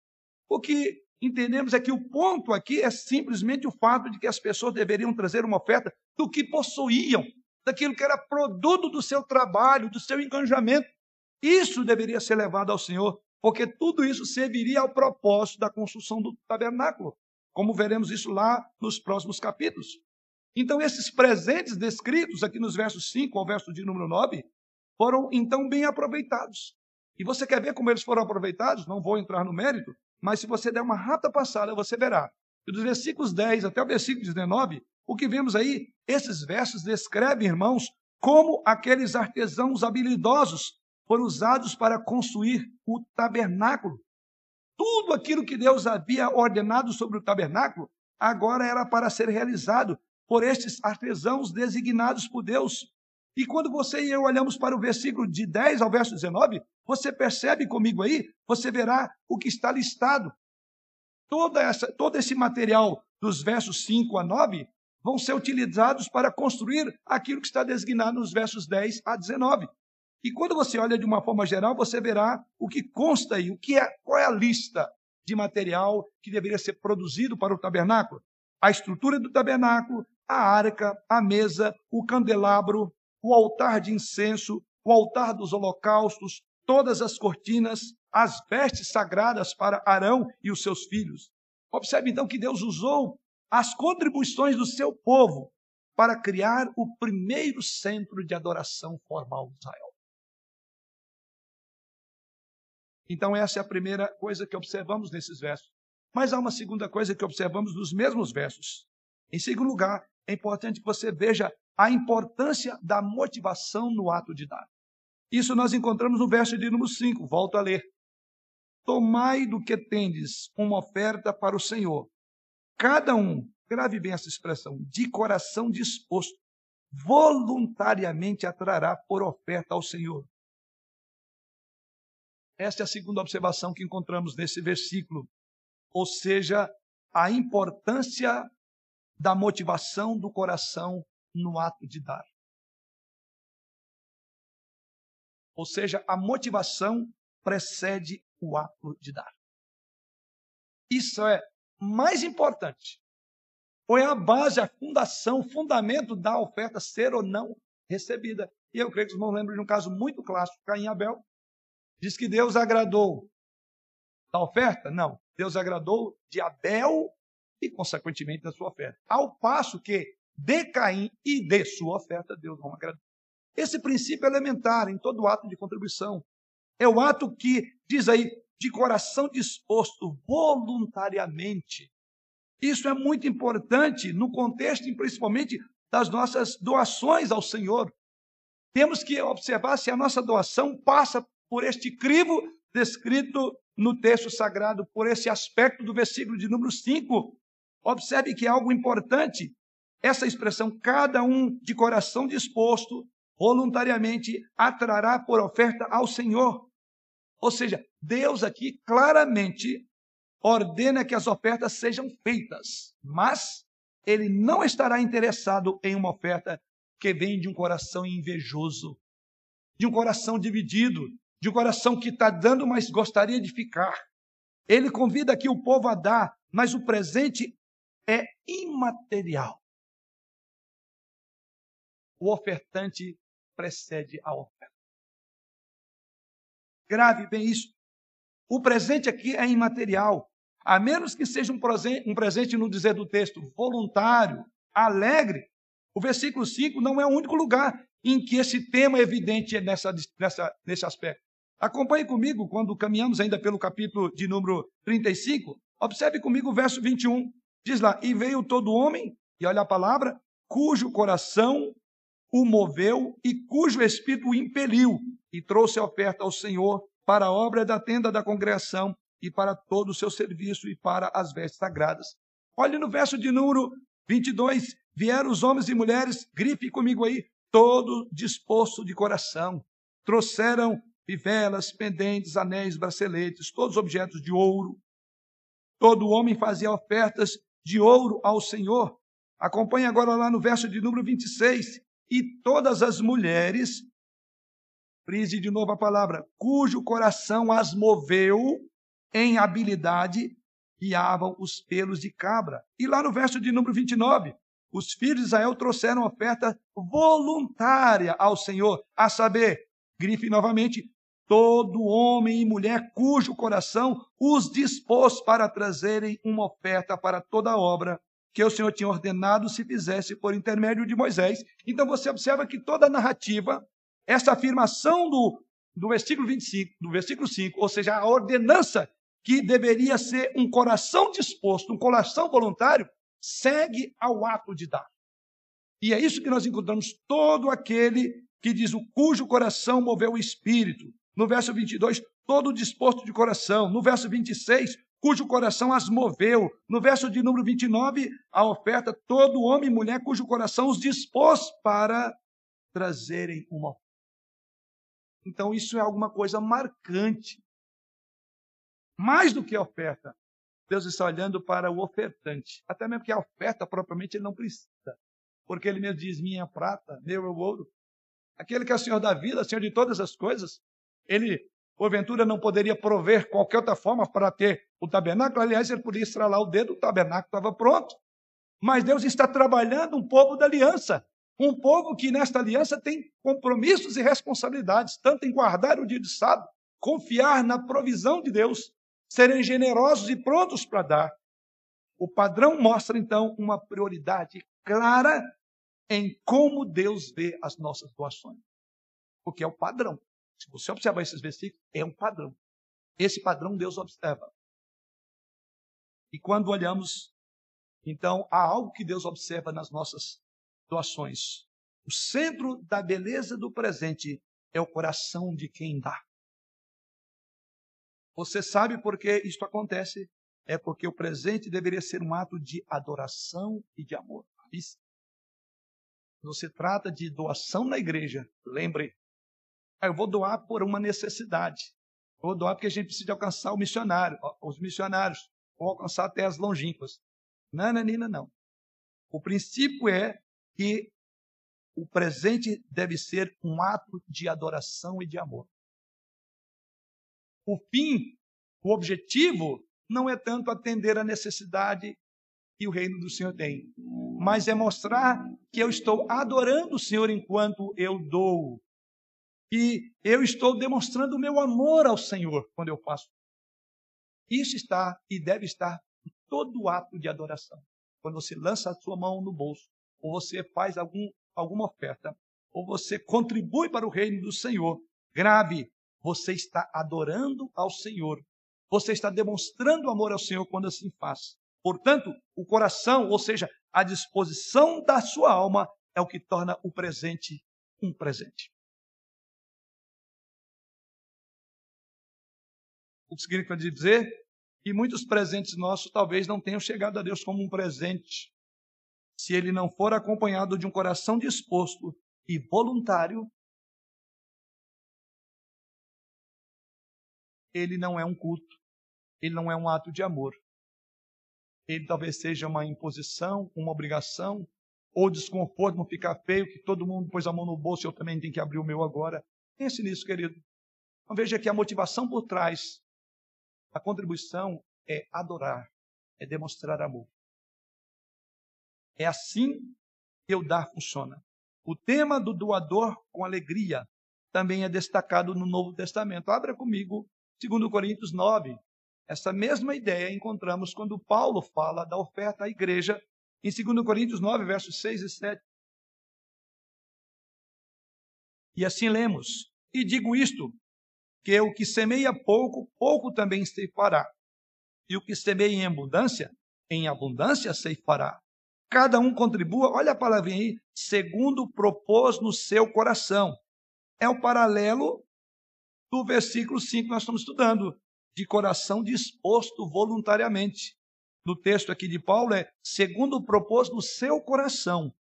O que entendemos é que o ponto aqui é simplesmente o fato de que as pessoas deveriam trazer uma oferta do que possuíam, daquilo que era produto do seu trabalho, do seu engajamento. Isso deveria ser levado ao Senhor, porque tudo isso serviria ao propósito da construção do tabernáculo, como veremos isso lá nos próximos capítulos. Então, esses presentes descritos aqui nos versos 5 ao verso de número 9 foram então bem aproveitados. E você quer ver como eles foram aproveitados? Não vou entrar no mérito, mas se você der uma rápida passada, você verá. E dos versículos 10 até o versículo 19, o que vemos aí, esses versos descrevem, irmãos, como aqueles artesãos habilidosos foram usados para construir o tabernáculo. Tudo aquilo que Deus havia ordenado sobre o tabernáculo, agora era para ser realizado por estes artesãos designados por Deus. E quando você e eu olhamos para o versículo de 10 ao verso 19, você percebe comigo aí, você verá o que está listado. Toda essa, todo esse material dos versos 5 a 9 vão ser utilizados para construir aquilo que está designado nos versos 10 a 19. E quando você olha de uma forma geral, você verá o que consta aí, o que é, qual é a lista de material que deveria ser produzido para o tabernáculo. A estrutura do tabernáculo, a arca, a mesa, o candelabro, o altar de incenso, o altar dos holocaustos, todas as cortinas, as vestes sagradas para Arão e os seus filhos. Observe então que Deus usou as contribuições do seu povo para criar o primeiro centro de adoração formal de Israel. Então, essa é a primeira coisa que observamos nesses versos. Mas há uma segunda coisa que observamos nos mesmos versos. Em segundo lugar, é importante que você veja a importância da motivação no ato de dar. Isso nós encontramos no verso de número 5, volto a ler. Tomai do que tendes uma oferta para o Senhor. Cada um, grave bem essa expressão, de coração disposto, voluntariamente atrará por oferta ao Senhor. Esta é a segunda observação que encontramos nesse versículo, ou seja, a importância da motivação do coração no ato de dar. Ou seja, a motivação precede o ato de dar. Isso é mais importante. Ou é a base, a fundação, o fundamento da oferta ser ou não recebida. E eu creio que os irmãos lembram de um caso muito clássico, Caim e Abel. Diz que Deus agradou da oferta? Não. Deus agradou de Abel e, consequentemente, da sua oferta. Ao passo que de Caim e de sua oferta, Deus não agradou. Esse princípio é elementar em todo ato de contribuição. É o ato que, diz aí, de coração disposto, voluntariamente. Isso é muito importante no contexto, principalmente, das nossas doações ao Senhor. Temos que observar se a nossa doação passa por este crivo descrito no texto sagrado, por esse aspecto do versículo de número 5. Observe que é algo importante. Essa expressão, cada um de coração disposto, voluntariamente atrará por oferta ao Senhor. Ou seja, Deus aqui claramente ordena que as ofertas sejam feitas, mas ele não estará interessado em uma oferta que vem de um coração invejoso, de um coração dividido, de um coração que está dando, mas gostaria de ficar. Ele convida aqui o povo a dar, mas o presente é imaterial. O ofertante precede a oferta. Grave bem isso. O presente aqui é imaterial. A menos que seja um presente, um presente no dizer do texto, voluntário, alegre, o versículo 5 não é o único lugar em que esse tema é evidente nessa, nessa, nesse aspecto. Acompanhe comigo quando caminhamos ainda pelo capítulo de número 35. Observe comigo o verso 21. Diz lá: E veio todo homem, e olha a palavra, cujo coração o moveu e cujo espírito o impeliu, e trouxe a oferta ao Senhor para a obra da tenda da congregação e para todo o seu serviço e para as vestes sagradas. Olhe no verso de número 22. Vieram os homens e mulheres, grife comigo aí, todo disposto de coração. Trouxeram fivelas, pendentes, anéis, braceletes, todos objetos de ouro. Todo homem fazia ofertas de ouro ao Senhor. Acompanhe agora lá no verso de número 26 e todas as mulheres, frise de novo a palavra, cujo coração as moveu em habilidade, guiavam os pelos de cabra. E lá no verso de número 29, os filhos de Israel trouxeram oferta voluntária ao Senhor, a saber, grife novamente, todo homem e mulher cujo coração os dispôs para trazerem uma oferta para toda a obra que o Senhor tinha ordenado se fizesse por intermédio de Moisés. Então você observa que toda a narrativa, essa afirmação do, do versículo 25, do versículo 5, ou seja, a ordenança que deveria ser um coração disposto, um coração voluntário, segue ao ato de dar. E é isso que nós encontramos todo aquele que diz o cujo coração moveu o espírito. No verso 22, todo disposto de coração. No verso 26, cujo coração as moveu. No verso de número 29, a oferta, todo homem e mulher cujo coração os dispôs para trazerem uma oferta. Então, isso é alguma coisa marcante. Mais do que a oferta, Deus está olhando para o ofertante. Até mesmo que a oferta propriamente ele não precisa. Porque ele mesmo diz: minha prata, meu é ouro. Aquele que é o Senhor da vida, Senhor de todas as coisas, ele porventura não poderia prover qualquer outra forma para ter o tabernáculo. Aliás, ele podia estralar o dedo, o tabernáculo estava pronto. Mas Deus está trabalhando um povo da aliança. Um povo que nesta aliança tem compromissos e responsabilidades, tanto em guardar o dia de sábado, confiar na provisão de Deus, serem generosos e prontos para dar. O padrão mostra então uma prioridade clara em como Deus vê as nossas doações. Porque é o padrão. Se você observar esses versículos, é um padrão. Esse padrão Deus observa. E quando olhamos, então, há algo que Deus observa nas nossas doações. O centro da beleza do presente é o coração de quem dá. Você sabe por que isto acontece? É porque o presente deveria ser um ato de adoração e de amor. Não se trata de doação na igreja. Lembre, eu vou doar por uma necessidade. Eu vou doar porque a gente precisa alcançar o missionário, os missionários, ou alcançar até as longínquas. Não, não. O princípio é que o presente deve ser um ato de adoração e de amor. O fim, o objetivo, não é tanto atender a necessidade que o reino do Senhor tem, mas é mostrar que eu estou adorando o Senhor enquanto eu dou. Que eu estou demonstrando o meu amor ao Senhor quando eu faço. Isso está e deve estar em todo ato de adoração. Quando você lança a sua mão no bolso, ou você faz algum, alguma oferta, ou você contribui para o reino do Senhor, grave, você está adorando ao Senhor. Você está demonstrando amor ao Senhor quando assim faz. Portanto, o coração, ou seja, a disposição da sua alma, é o que torna o presente um presente. O que significa dizer que muitos presentes nossos talvez não tenham chegado a Deus como um presente, se ele não for acompanhado de um coração disposto e voluntário, ele não é um culto, ele não é um ato de amor. Ele talvez seja uma imposição, uma obrigação, ou desconforto, não ficar feio, que todo mundo pôs a mão no bolso e eu também tenho que abrir o meu agora. Pense nisso, querido. Então veja que a motivação por trás, a contribuição é adorar, é demonstrar amor. É assim que o dar funciona. O tema do doador com alegria também é destacado no Novo Testamento. Abra comigo 2 Coríntios 9. Essa mesma ideia encontramos quando Paulo fala da oferta à igreja em 2 Coríntios 9, versos 6 e 7. E assim lemos: E digo isto, que o que semeia pouco, pouco também ceifará. E o que semeia em abundância, em abundância ceifará. Cada um contribua, olha a palavrinha aí, segundo propôs no seu coração. É o paralelo do versículo 5 que nós estamos estudando, de coração disposto voluntariamente. No texto aqui de Paulo é segundo propôs no seu coração.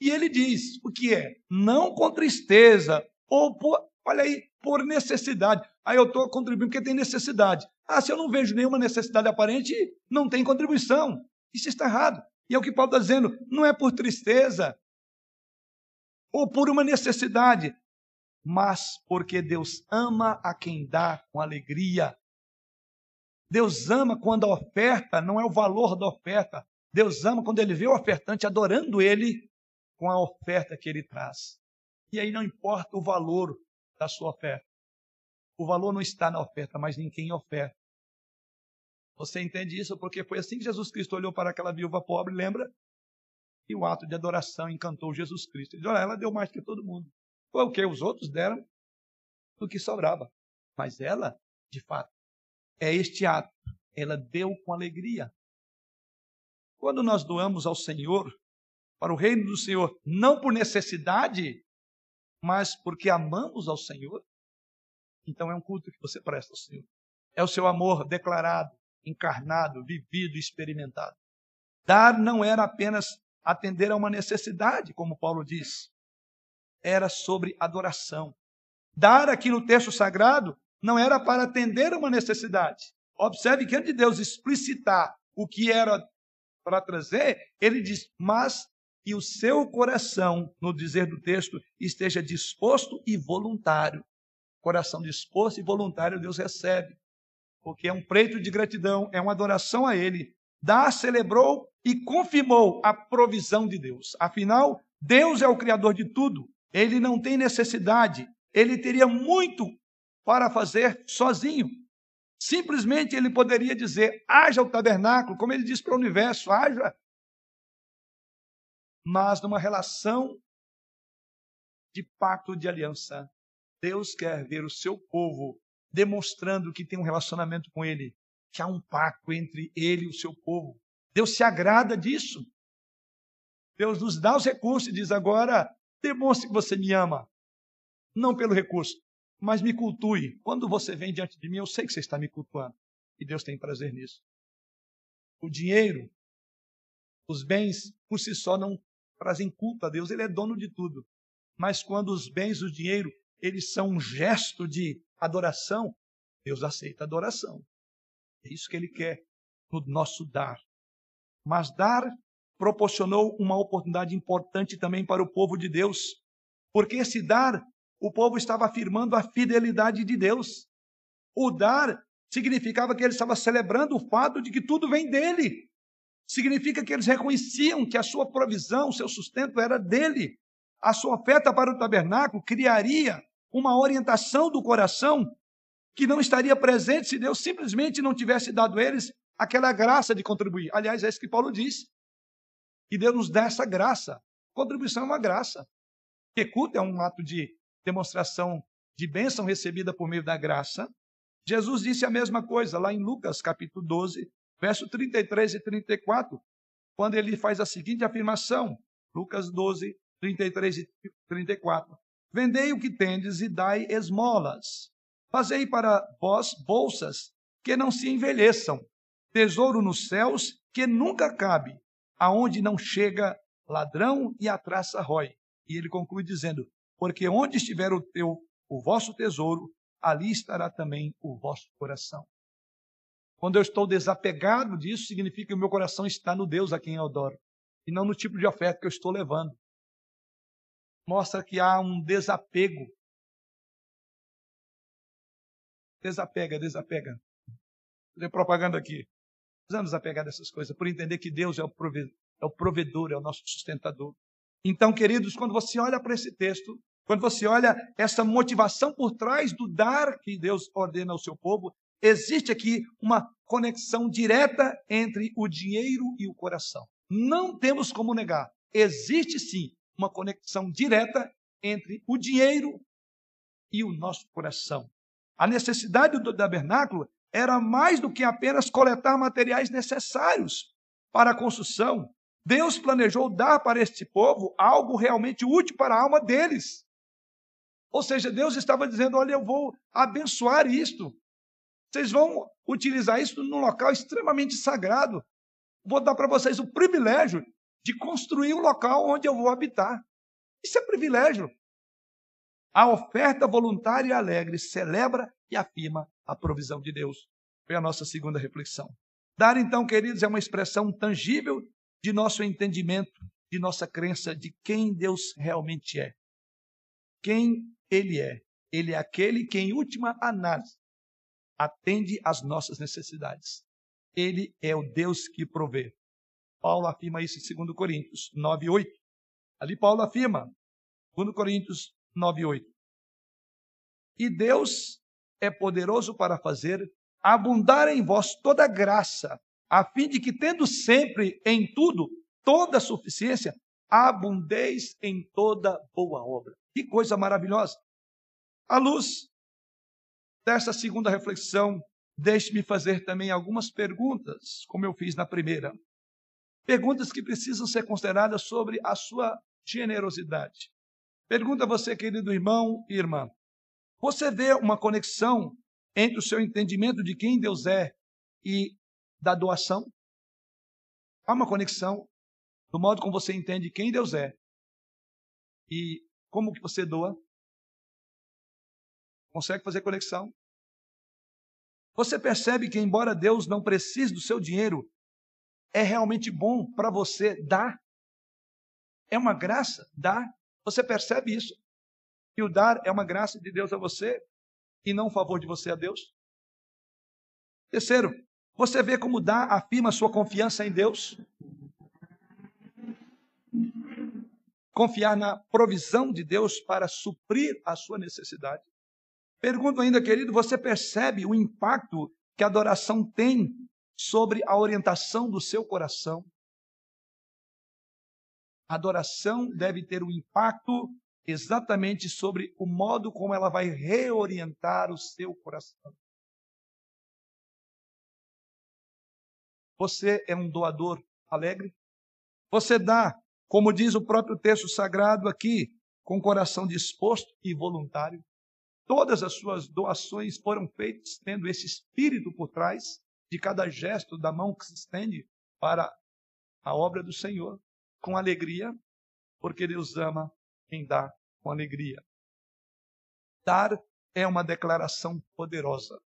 E ele diz o que é? Não com tristeza, ou por, olha aí, por necessidade. Aí eu estou contribuindo porque tem necessidade. Ah, se eu não vejo nenhuma necessidade aparente, não tem contribuição. Isso está errado. E é o que Paulo está dizendo, não é por tristeza ou por uma necessidade, mas porque Deus ama a quem dá com alegria. Deus ama quando a oferta não é o valor da oferta. Deus ama quando ele vê o ofertante adorando ele com a oferta que ele traz. E aí não importa o valor da sua oferta. O valor não está na oferta, mas em quem oferta. Você entende isso porque foi assim que Jesus Cristo olhou para aquela viúva pobre, lembra? E o ato de adoração encantou Jesus Cristo. Ele disse, olha, ela deu mais que todo mundo. Foi o que os outros deram do que sobrava. Mas ela, de fato, é este ato. Ela deu com alegria. Quando nós doamos ao Senhor, para o reino do Senhor, não por necessidade, mas porque amamos ao Senhor, então é um culto que você presta ao Senhor. É o seu amor declarado, encarnado, vivido, experimentado. Dar não era apenas atender a uma necessidade, como Paulo diz, era sobre adoração. Dar aqui no texto sagrado não era para atender a uma necessidade. Observe que antes de Deus explicitar o que era para trazer, ele diz: Mas que o seu coração, no dizer do texto, esteja disposto e voluntário. Coração disposto e voluntário Deus recebe porque é um preito de gratidão, é uma adoração a Ele. Dá, celebrou e confirmou a provisão de Deus. Afinal, Deus é o Criador de tudo, ele não tem necessidade, ele teria muito para fazer sozinho. Simplesmente ele poderia dizer: haja o tabernáculo, como ele diz para o universo, haja. Mas numa relação de pacto de aliança, Deus quer ver o seu povo demonstrando que tem um relacionamento com ele, que há um pacto entre ele e o seu povo. Deus se agrada disso. Deus nos dá os recursos e diz agora, demonstre que você me ama. Não pelo recurso, mas me cultue. Quando você vem diante de mim, eu sei que você está me cultuando. E Deus tem prazer nisso. O dinheiro, os bens, por si só, não trazem culto a Deus. Ele é dono de tudo. Mas quando os bens, o dinheiro, eles são um gesto de adoração, Deus aceita a adoração. É isso que ele quer no nosso dar. Mas dar proporcionou uma oportunidade importante também para o povo de Deus, porque esse dar, o povo estava afirmando a fidelidade de Deus. O dar significava que ele estava celebrando o fato de que tudo vem dele. Significa que eles reconheciam que a sua provisão, o seu sustento era dele. A sua oferta para o tabernáculo criaria uma orientação do coração que não estaria presente se Deus simplesmente não tivesse dado a eles aquela graça de contribuir. Aliás, é isso que Paulo diz. Que Deus nos dá essa graça. Contribuição é uma graça. Que culto é um ato de demonstração de bênção recebida por meio da graça. Jesus disse a mesma coisa lá em Lucas, capítulo 12, verso 33 e 34, quando ele faz a seguinte afirmação. Lucas 12, 33 e 34. Vendei o que tendes e dai esmolas. Fazei para vós bolsas que não se envelheçam, tesouro nos céus que nunca cabe, aonde não chega ladrão e a traça rói. E ele conclui dizendo: Porque onde estiver o teu, o vosso tesouro, ali estará também o vosso coração. Quando eu estou desapegado disso, significa que o meu coração está no Deus a quem eu adoro, e não no tipo de oferta que eu estou levando mostra que há um desapego. Desapega, desapega. Fazer propaganda aqui. Precisamos desapegar dessas coisas, por entender que Deus é o, provedor, é o provedor, é o nosso sustentador. Então, queridos, quando você olha para esse texto, quando você olha essa motivação por trás do dar que Deus ordena ao seu povo, existe aqui uma conexão direta entre o dinheiro e o coração. Não temos como negar. Existe sim uma conexão direta entre o dinheiro e o nosso coração. A necessidade do tabernáculo era mais do que apenas coletar materiais necessários para a construção. Deus planejou dar para este povo algo realmente útil para a alma deles. Ou seja, Deus estava dizendo: Olha, eu vou abençoar isto. Vocês vão utilizar isso num local extremamente sagrado. Vou dar para vocês o privilégio de construir um local onde eu vou habitar. Isso é privilégio. A oferta voluntária e alegre celebra e afirma a provisão de Deus. Foi a nossa segunda reflexão. Dar, então, queridos, é uma expressão tangível de nosso entendimento, de nossa crença de quem Deus realmente é. Quem Ele é. Ele é aquele que, em última análise, atende às nossas necessidades. Ele é o Deus que provê. Paulo afirma isso em 2 Coríntios 9, 8. Ali Paulo afirma, 2 Coríntios 9, 8. E Deus é poderoso para fazer abundar em vós toda graça, a fim de que, tendo sempre em tudo toda suficiência, abundeis em toda boa obra. Que coisa maravilhosa! À luz dessa segunda reflexão, deixe-me fazer também algumas perguntas, como eu fiz na primeira. Perguntas que precisam ser consideradas sobre a sua generosidade. Pergunta você, querido irmão e irmã. Você vê uma conexão entre o seu entendimento de quem Deus é e da doação? Há uma conexão do modo como você entende quem Deus é e como que você doa? Consegue fazer conexão? Você percebe que, embora Deus não precise do seu dinheiro, é realmente bom para você dar. É uma graça dar. Você percebe isso? Que o dar é uma graça de Deus a você e não um favor de você a Deus? Terceiro, você vê como dar afirma sua confiança em Deus? confiar na provisão de Deus para suprir a sua necessidade. Pergunto ainda, querido, você percebe o impacto que a adoração tem sobre a orientação do seu coração? A adoração deve ter um impacto exatamente sobre o modo como ela vai reorientar o seu coração. Você é um doador alegre? Você dá, como diz o próprio texto sagrado aqui, com coração disposto e voluntário? Todas as suas doações foram feitas tendo esse espírito por trás de cada gesto da mão que se estende para a obra do Senhor, com alegria, porque Deus ama quem dá com alegria. Dar é uma declaração poderosa.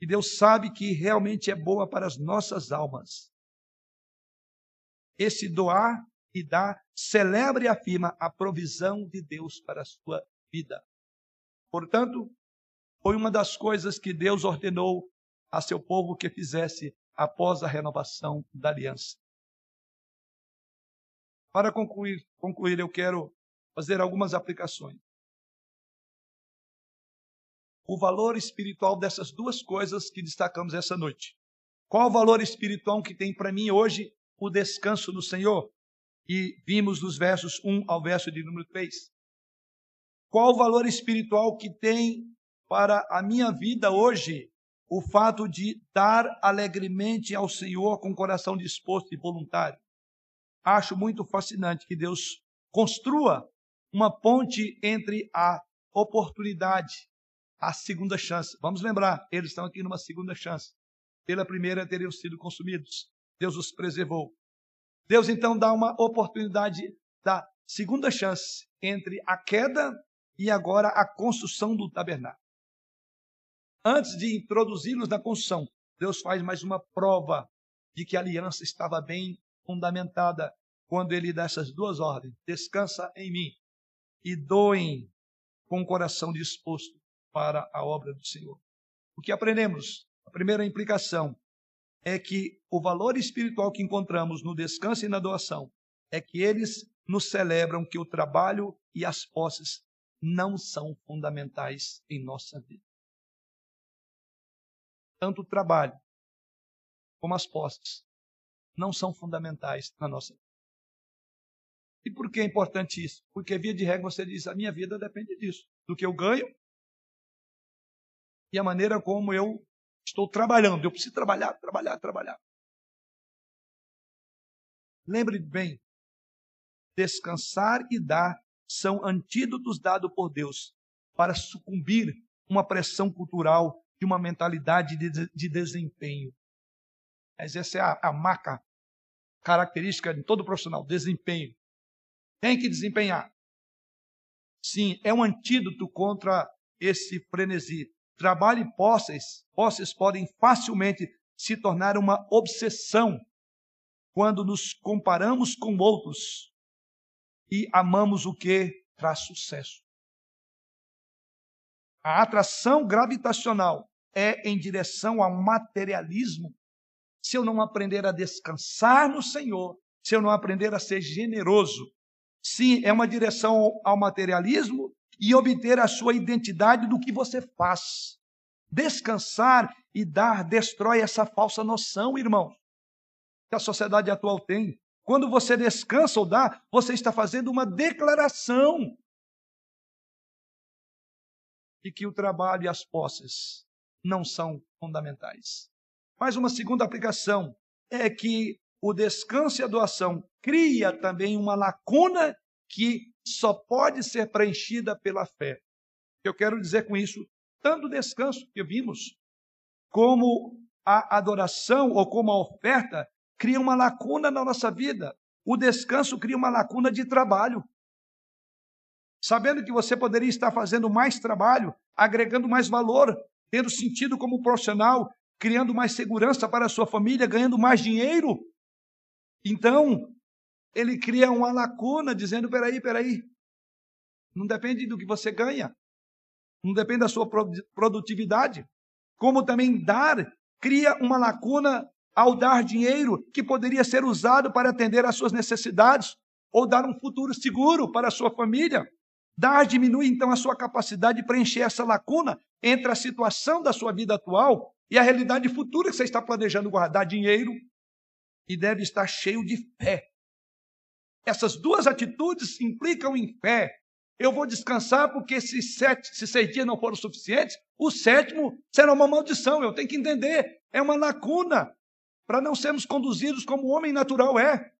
E Deus sabe que realmente é boa para as nossas almas. Esse doar e dar celebra e afirma a provisão de Deus para a sua vida. Portanto, foi uma das coisas que Deus ordenou a seu povo que fizesse após a renovação da aliança. Para concluir, concluir eu quero fazer algumas aplicações. O valor espiritual dessas duas coisas que destacamos essa noite. Qual o valor espiritual que tem para mim hoje o descanso no Senhor? E vimos nos versos 1 ao verso de número 3. Qual o valor espiritual que tem para a minha vida hoje o fato de dar alegremente ao Senhor com coração disposto e voluntário? Acho muito fascinante que Deus construa uma ponte entre a oportunidade, a segunda chance. Vamos lembrar, eles estão aqui numa segunda chance. Pela primeira teriam sido consumidos. Deus os preservou. Deus então dá uma oportunidade da segunda chance entre a queda e agora a construção do tabernáculo. Antes de introduzi-los na construção, Deus faz mais uma prova de que a aliança estava bem fundamentada quando ele dá essas duas ordens: descansa em mim e doem com o coração disposto para a obra do Senhor. O que aprendemos? A primeira implicação é que o valor espiritual que encontramos no descanso e na doação é que eles nos celebram que o trabalho e as posses não são fundamentais em nossa vida. Tanto o trabalho como as posses não são fundamentais na nossa vida. E por que é importante isso? Porque, via de regra, você diz: a minha vida depende disso, do que eu ganho e a maneira como eu estou trabalhando. Eu preciso trabalhar, trabalhar, trabalhar. Lembre bem: descansar e dar são antídotos dados por Deus para sucumbir uma pressão cultural de uma mentalidade de, de desempenho. Mas essa é a, a marca característica de todo profissional, desempenho. Tem que desempenhar. Sim, é um antídoto contra esse frenesi. Trabalho e posses, posses podem facilmente se tornar uma obsessão quando nos comparamos com outros e amamos o que traz sucesso. A atração gravitacional é em direção ao materialismo. Se eu não aprender a descansar no Senhor, se eu não aprender a ser generoso, sim, é uma direção ao materialismo e obter a sua identidade do que você faz. Descansar e dar destrói essa falsa noção, irmãos, que a sociedade atual tem. Quando você descansa ou dá, você está fazendo uma declaração de que o trabalho e as posses não são fundamentais. Mas uma segunda aplicação é que o descanso e a doação cria também uma lacuna que só pode ser preenchida pela fé. Eu quero dizer com isso, tanto o descanso que vimos, como a adoração ou como a oferta cria uma lacuna na nossa vida. O descanso cria uma lacuna de trabalho. Sabendo que você poderia estar fazendo mais trabalho, agregando mais valor, tendo sentido como profissional, criando mais segurança para a sua família, ganhando mais dinheiro. Então, ele cria uma lacuna dizendo: peraí, peraí, não depende do que você ganha, não depende da sua produtividade. Como também dar cria uma lacuna ao dar dinheiro que poderia ser usado para atender às suas necessidades, ou dar um futuro seguro para a sua família. Dar diminui então a sua capacidade de preencher essa lacuna entre a situação da sua vida atual e a realidade futura que você está planejando guardar dinheiro e deve estar cheio de fé. Essas duas atitudes implicam em fé. Eu vou descansar porque se, sete, se seis dias não foram suficientes, o sétimo será uma maldição. Eu tenho que entender. É uma lacuna para não sermos conduzidos como o homem natural é.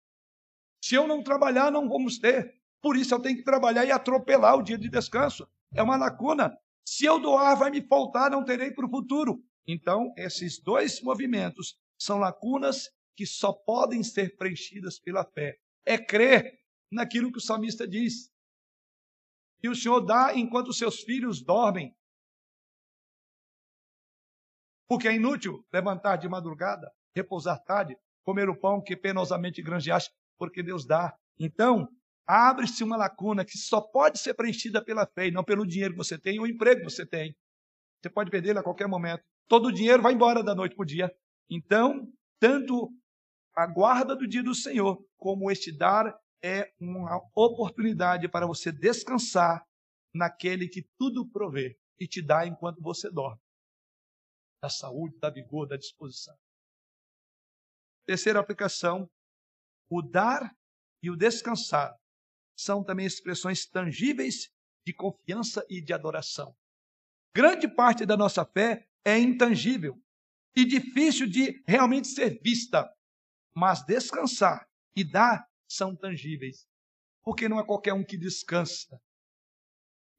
Se eu não trabalhar, não vamos ter. Por isso eu tenho que trabalhar e atropelar o dia de descanso. É uma lacuna. Se eu doar, vai me faltar, não terei para o futuro. Então, esses dois movimentos são lacunas que só podem ser preenchidas pela fé. É crer naquilo que o salmista diz. E o Senhor dá enquanto seus filhos dormem. Porque é inútil levantar de madrugada, repousar tarde, comer o pão que penosamente granjeaste, porque Deus dá. Então, abre-se uma lacuna que só pode ser preenchida pela fé e não pelo dinheiro que você tem ou o emprego que você tem. Você pode perder ele a qualquer momento. Todo o dinheiro vai embora da noite para o dia. Então, tanto a guarda do dia do Senhor como este dar é uma oportunidade para você descansar naquele que tudo provê e te dá enquanto você dorme. Da saúde, da vigor, da disposição. Terceira aplicação, o dar e o descansar são também expressões tangíveis de confiança e de adoração. Grande parte da nossa fé é intangível e difícil de realmente ser vista, mas descansar e dar são tangíveis, porque não é qualquer um que descansa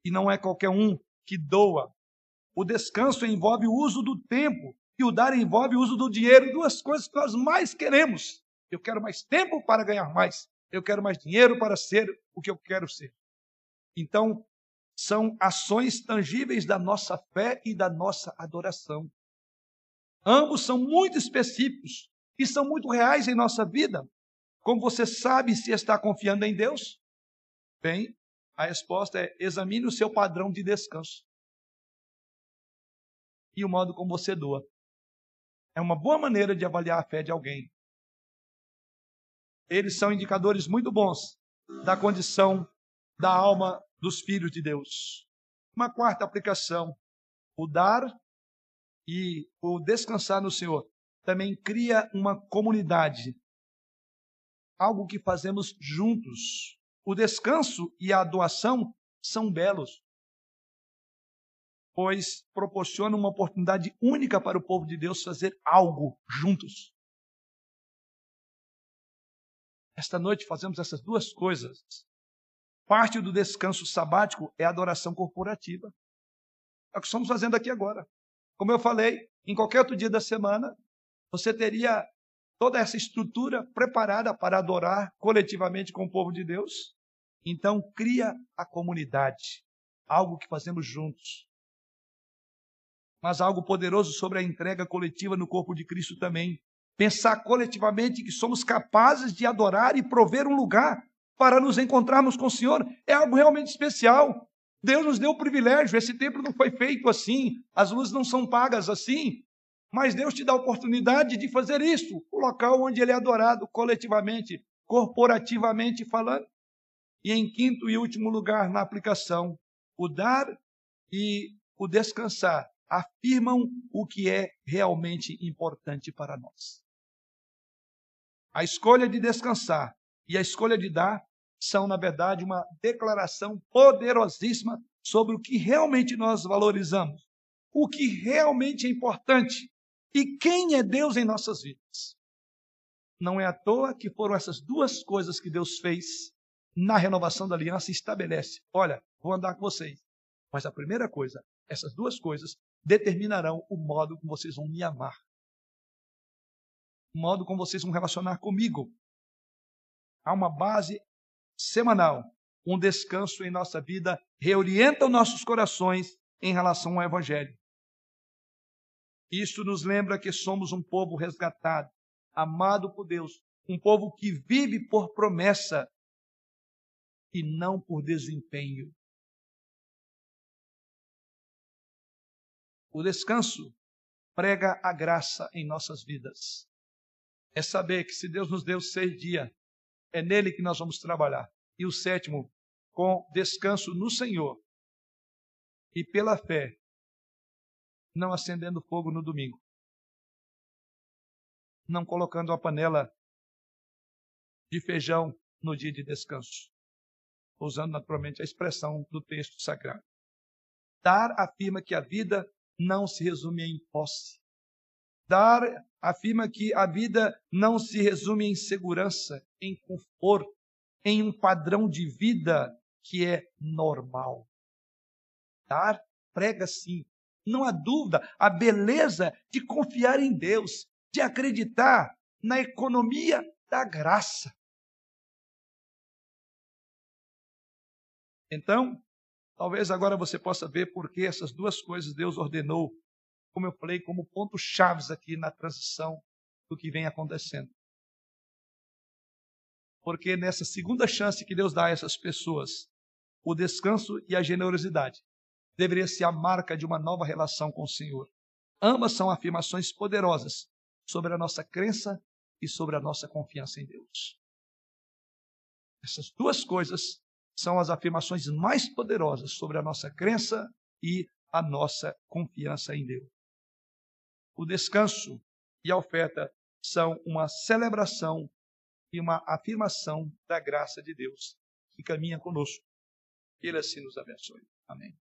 e não é qualquer um que doa. O descanso envolve o uso do tempo e o dar envolve o uso do dinheiro, duas coisas que nós mais queremos. Eu quero mais tempo para ganhar mais, eu quero mais dinheiro para ser o que eu quero ser. Então, são ações tangíveis da nossa fé e da nossa adoração. Ambos são muito específicos e são muito reais em nossa vida. Como você sabe se está confiando em Deus? Bem, a resposta é: examine o seu padrão de descanso e o modo como você doa. É uma boa maneira de avaliar a fé de alguém. Eles são indicadores muito bons da condição da alma dos filhos de Deus. Uma quarta aplicação: o dar e o descansar no Senhor também cria uma comunidade, algo que fazemos juntos. O descanso e a doação são belos, pois proporcionam uma oportunidade única para o povo de Deus fazer algo juntos. Esta noite fazemos essas duas coisas. Parte do descanso sabático é a adoração corporativa. É o que estamos fazendo aqui agora. Como eu falei, em qualquer outro dia da semana, você teria toda essa estrutura preparada para adorar coletivamente com o povo de Deus. Então, cria a comunidade, algo que fazemos juntos. Mas algo poderoso sobre a entrega coletiva no corpo de Cristo também. Pensar coletivamente que somos capazes de adorar e prover um lugar para nos encontrarmos com o Senhor é algo realmente especial. Deus nos deu o privilégio, esse templo não foi feito assim, as luzes não são pagas assim, mas Deus te dá a oportunidade de fazer isso, o local onde ele é adorado coletivamente, corporativamente falando. E em quinto e último lugar, na aplicação, o dar e o descansar afirmam o que é realmente importante para nós. A escolha de descansar e a escolha de dar são, na verdade, uma declaração poderosíssima sobre o que realmente nós valorizamos, o que realmente é importante e quem é Deus em nossas vidas. Não é à toa que foram essas duas coisas que Deus fez na renovação da aliança e estabelece: olha, vou andar com vocês. Mas a primeira coisa, essas duas coisas determinarão o modo como vocês vão me amar. O modo como vocês vão relacionar comigo. Há uma base semanal, um descanso em nossa vida, reorienta os nossos corações em relação ao Evangelho. Isso nos lembra que somos um povo resgatado, amado por Deus, um povo que vive por promessa e não por desempenho. O descanso prega a graça em nossas vidas. É saber que se Deus nos deu seis dias, é nele que nós vamos trabalhar. E o sétimo, com descanso no Senhor e pela fé, não acendendo fogo no domingo, não colocando a panela de feijão no dia de descanso, usando naturalmente a expressão do texto sagrado. Dar afirma que a vida não se resume em posse. Dar afirma que a vida não se resume em segurança, em conforto, em um padrão de vida que é normal. Dar prega sim, não há dúvida, a beleza de confiar em Deus, de acreditar na economia da graça. Então, talvez agora você possa ver por que essas duas coisas Deus ordenou, como eu falei, como pontos chaves aqui na transição do que vem acontecendo. Porque nessa segunda chance que Deus dá a essas pessoas, o descanso e a generosidade deveria ser a marca de uma nova relação com o Senhor. Ambas são afirmações poderosas sobre a nossa crença e sobre a nossa confiança em Deus. Essas duas coisas são as afirmações mais poderosas sobre a nossa crença e a nossa confiança em Deus. O descanso e a oferta são uma celebração e uma afirmação da graça de Deus que caminha conosco. Ele assim nos abençoe. Amém.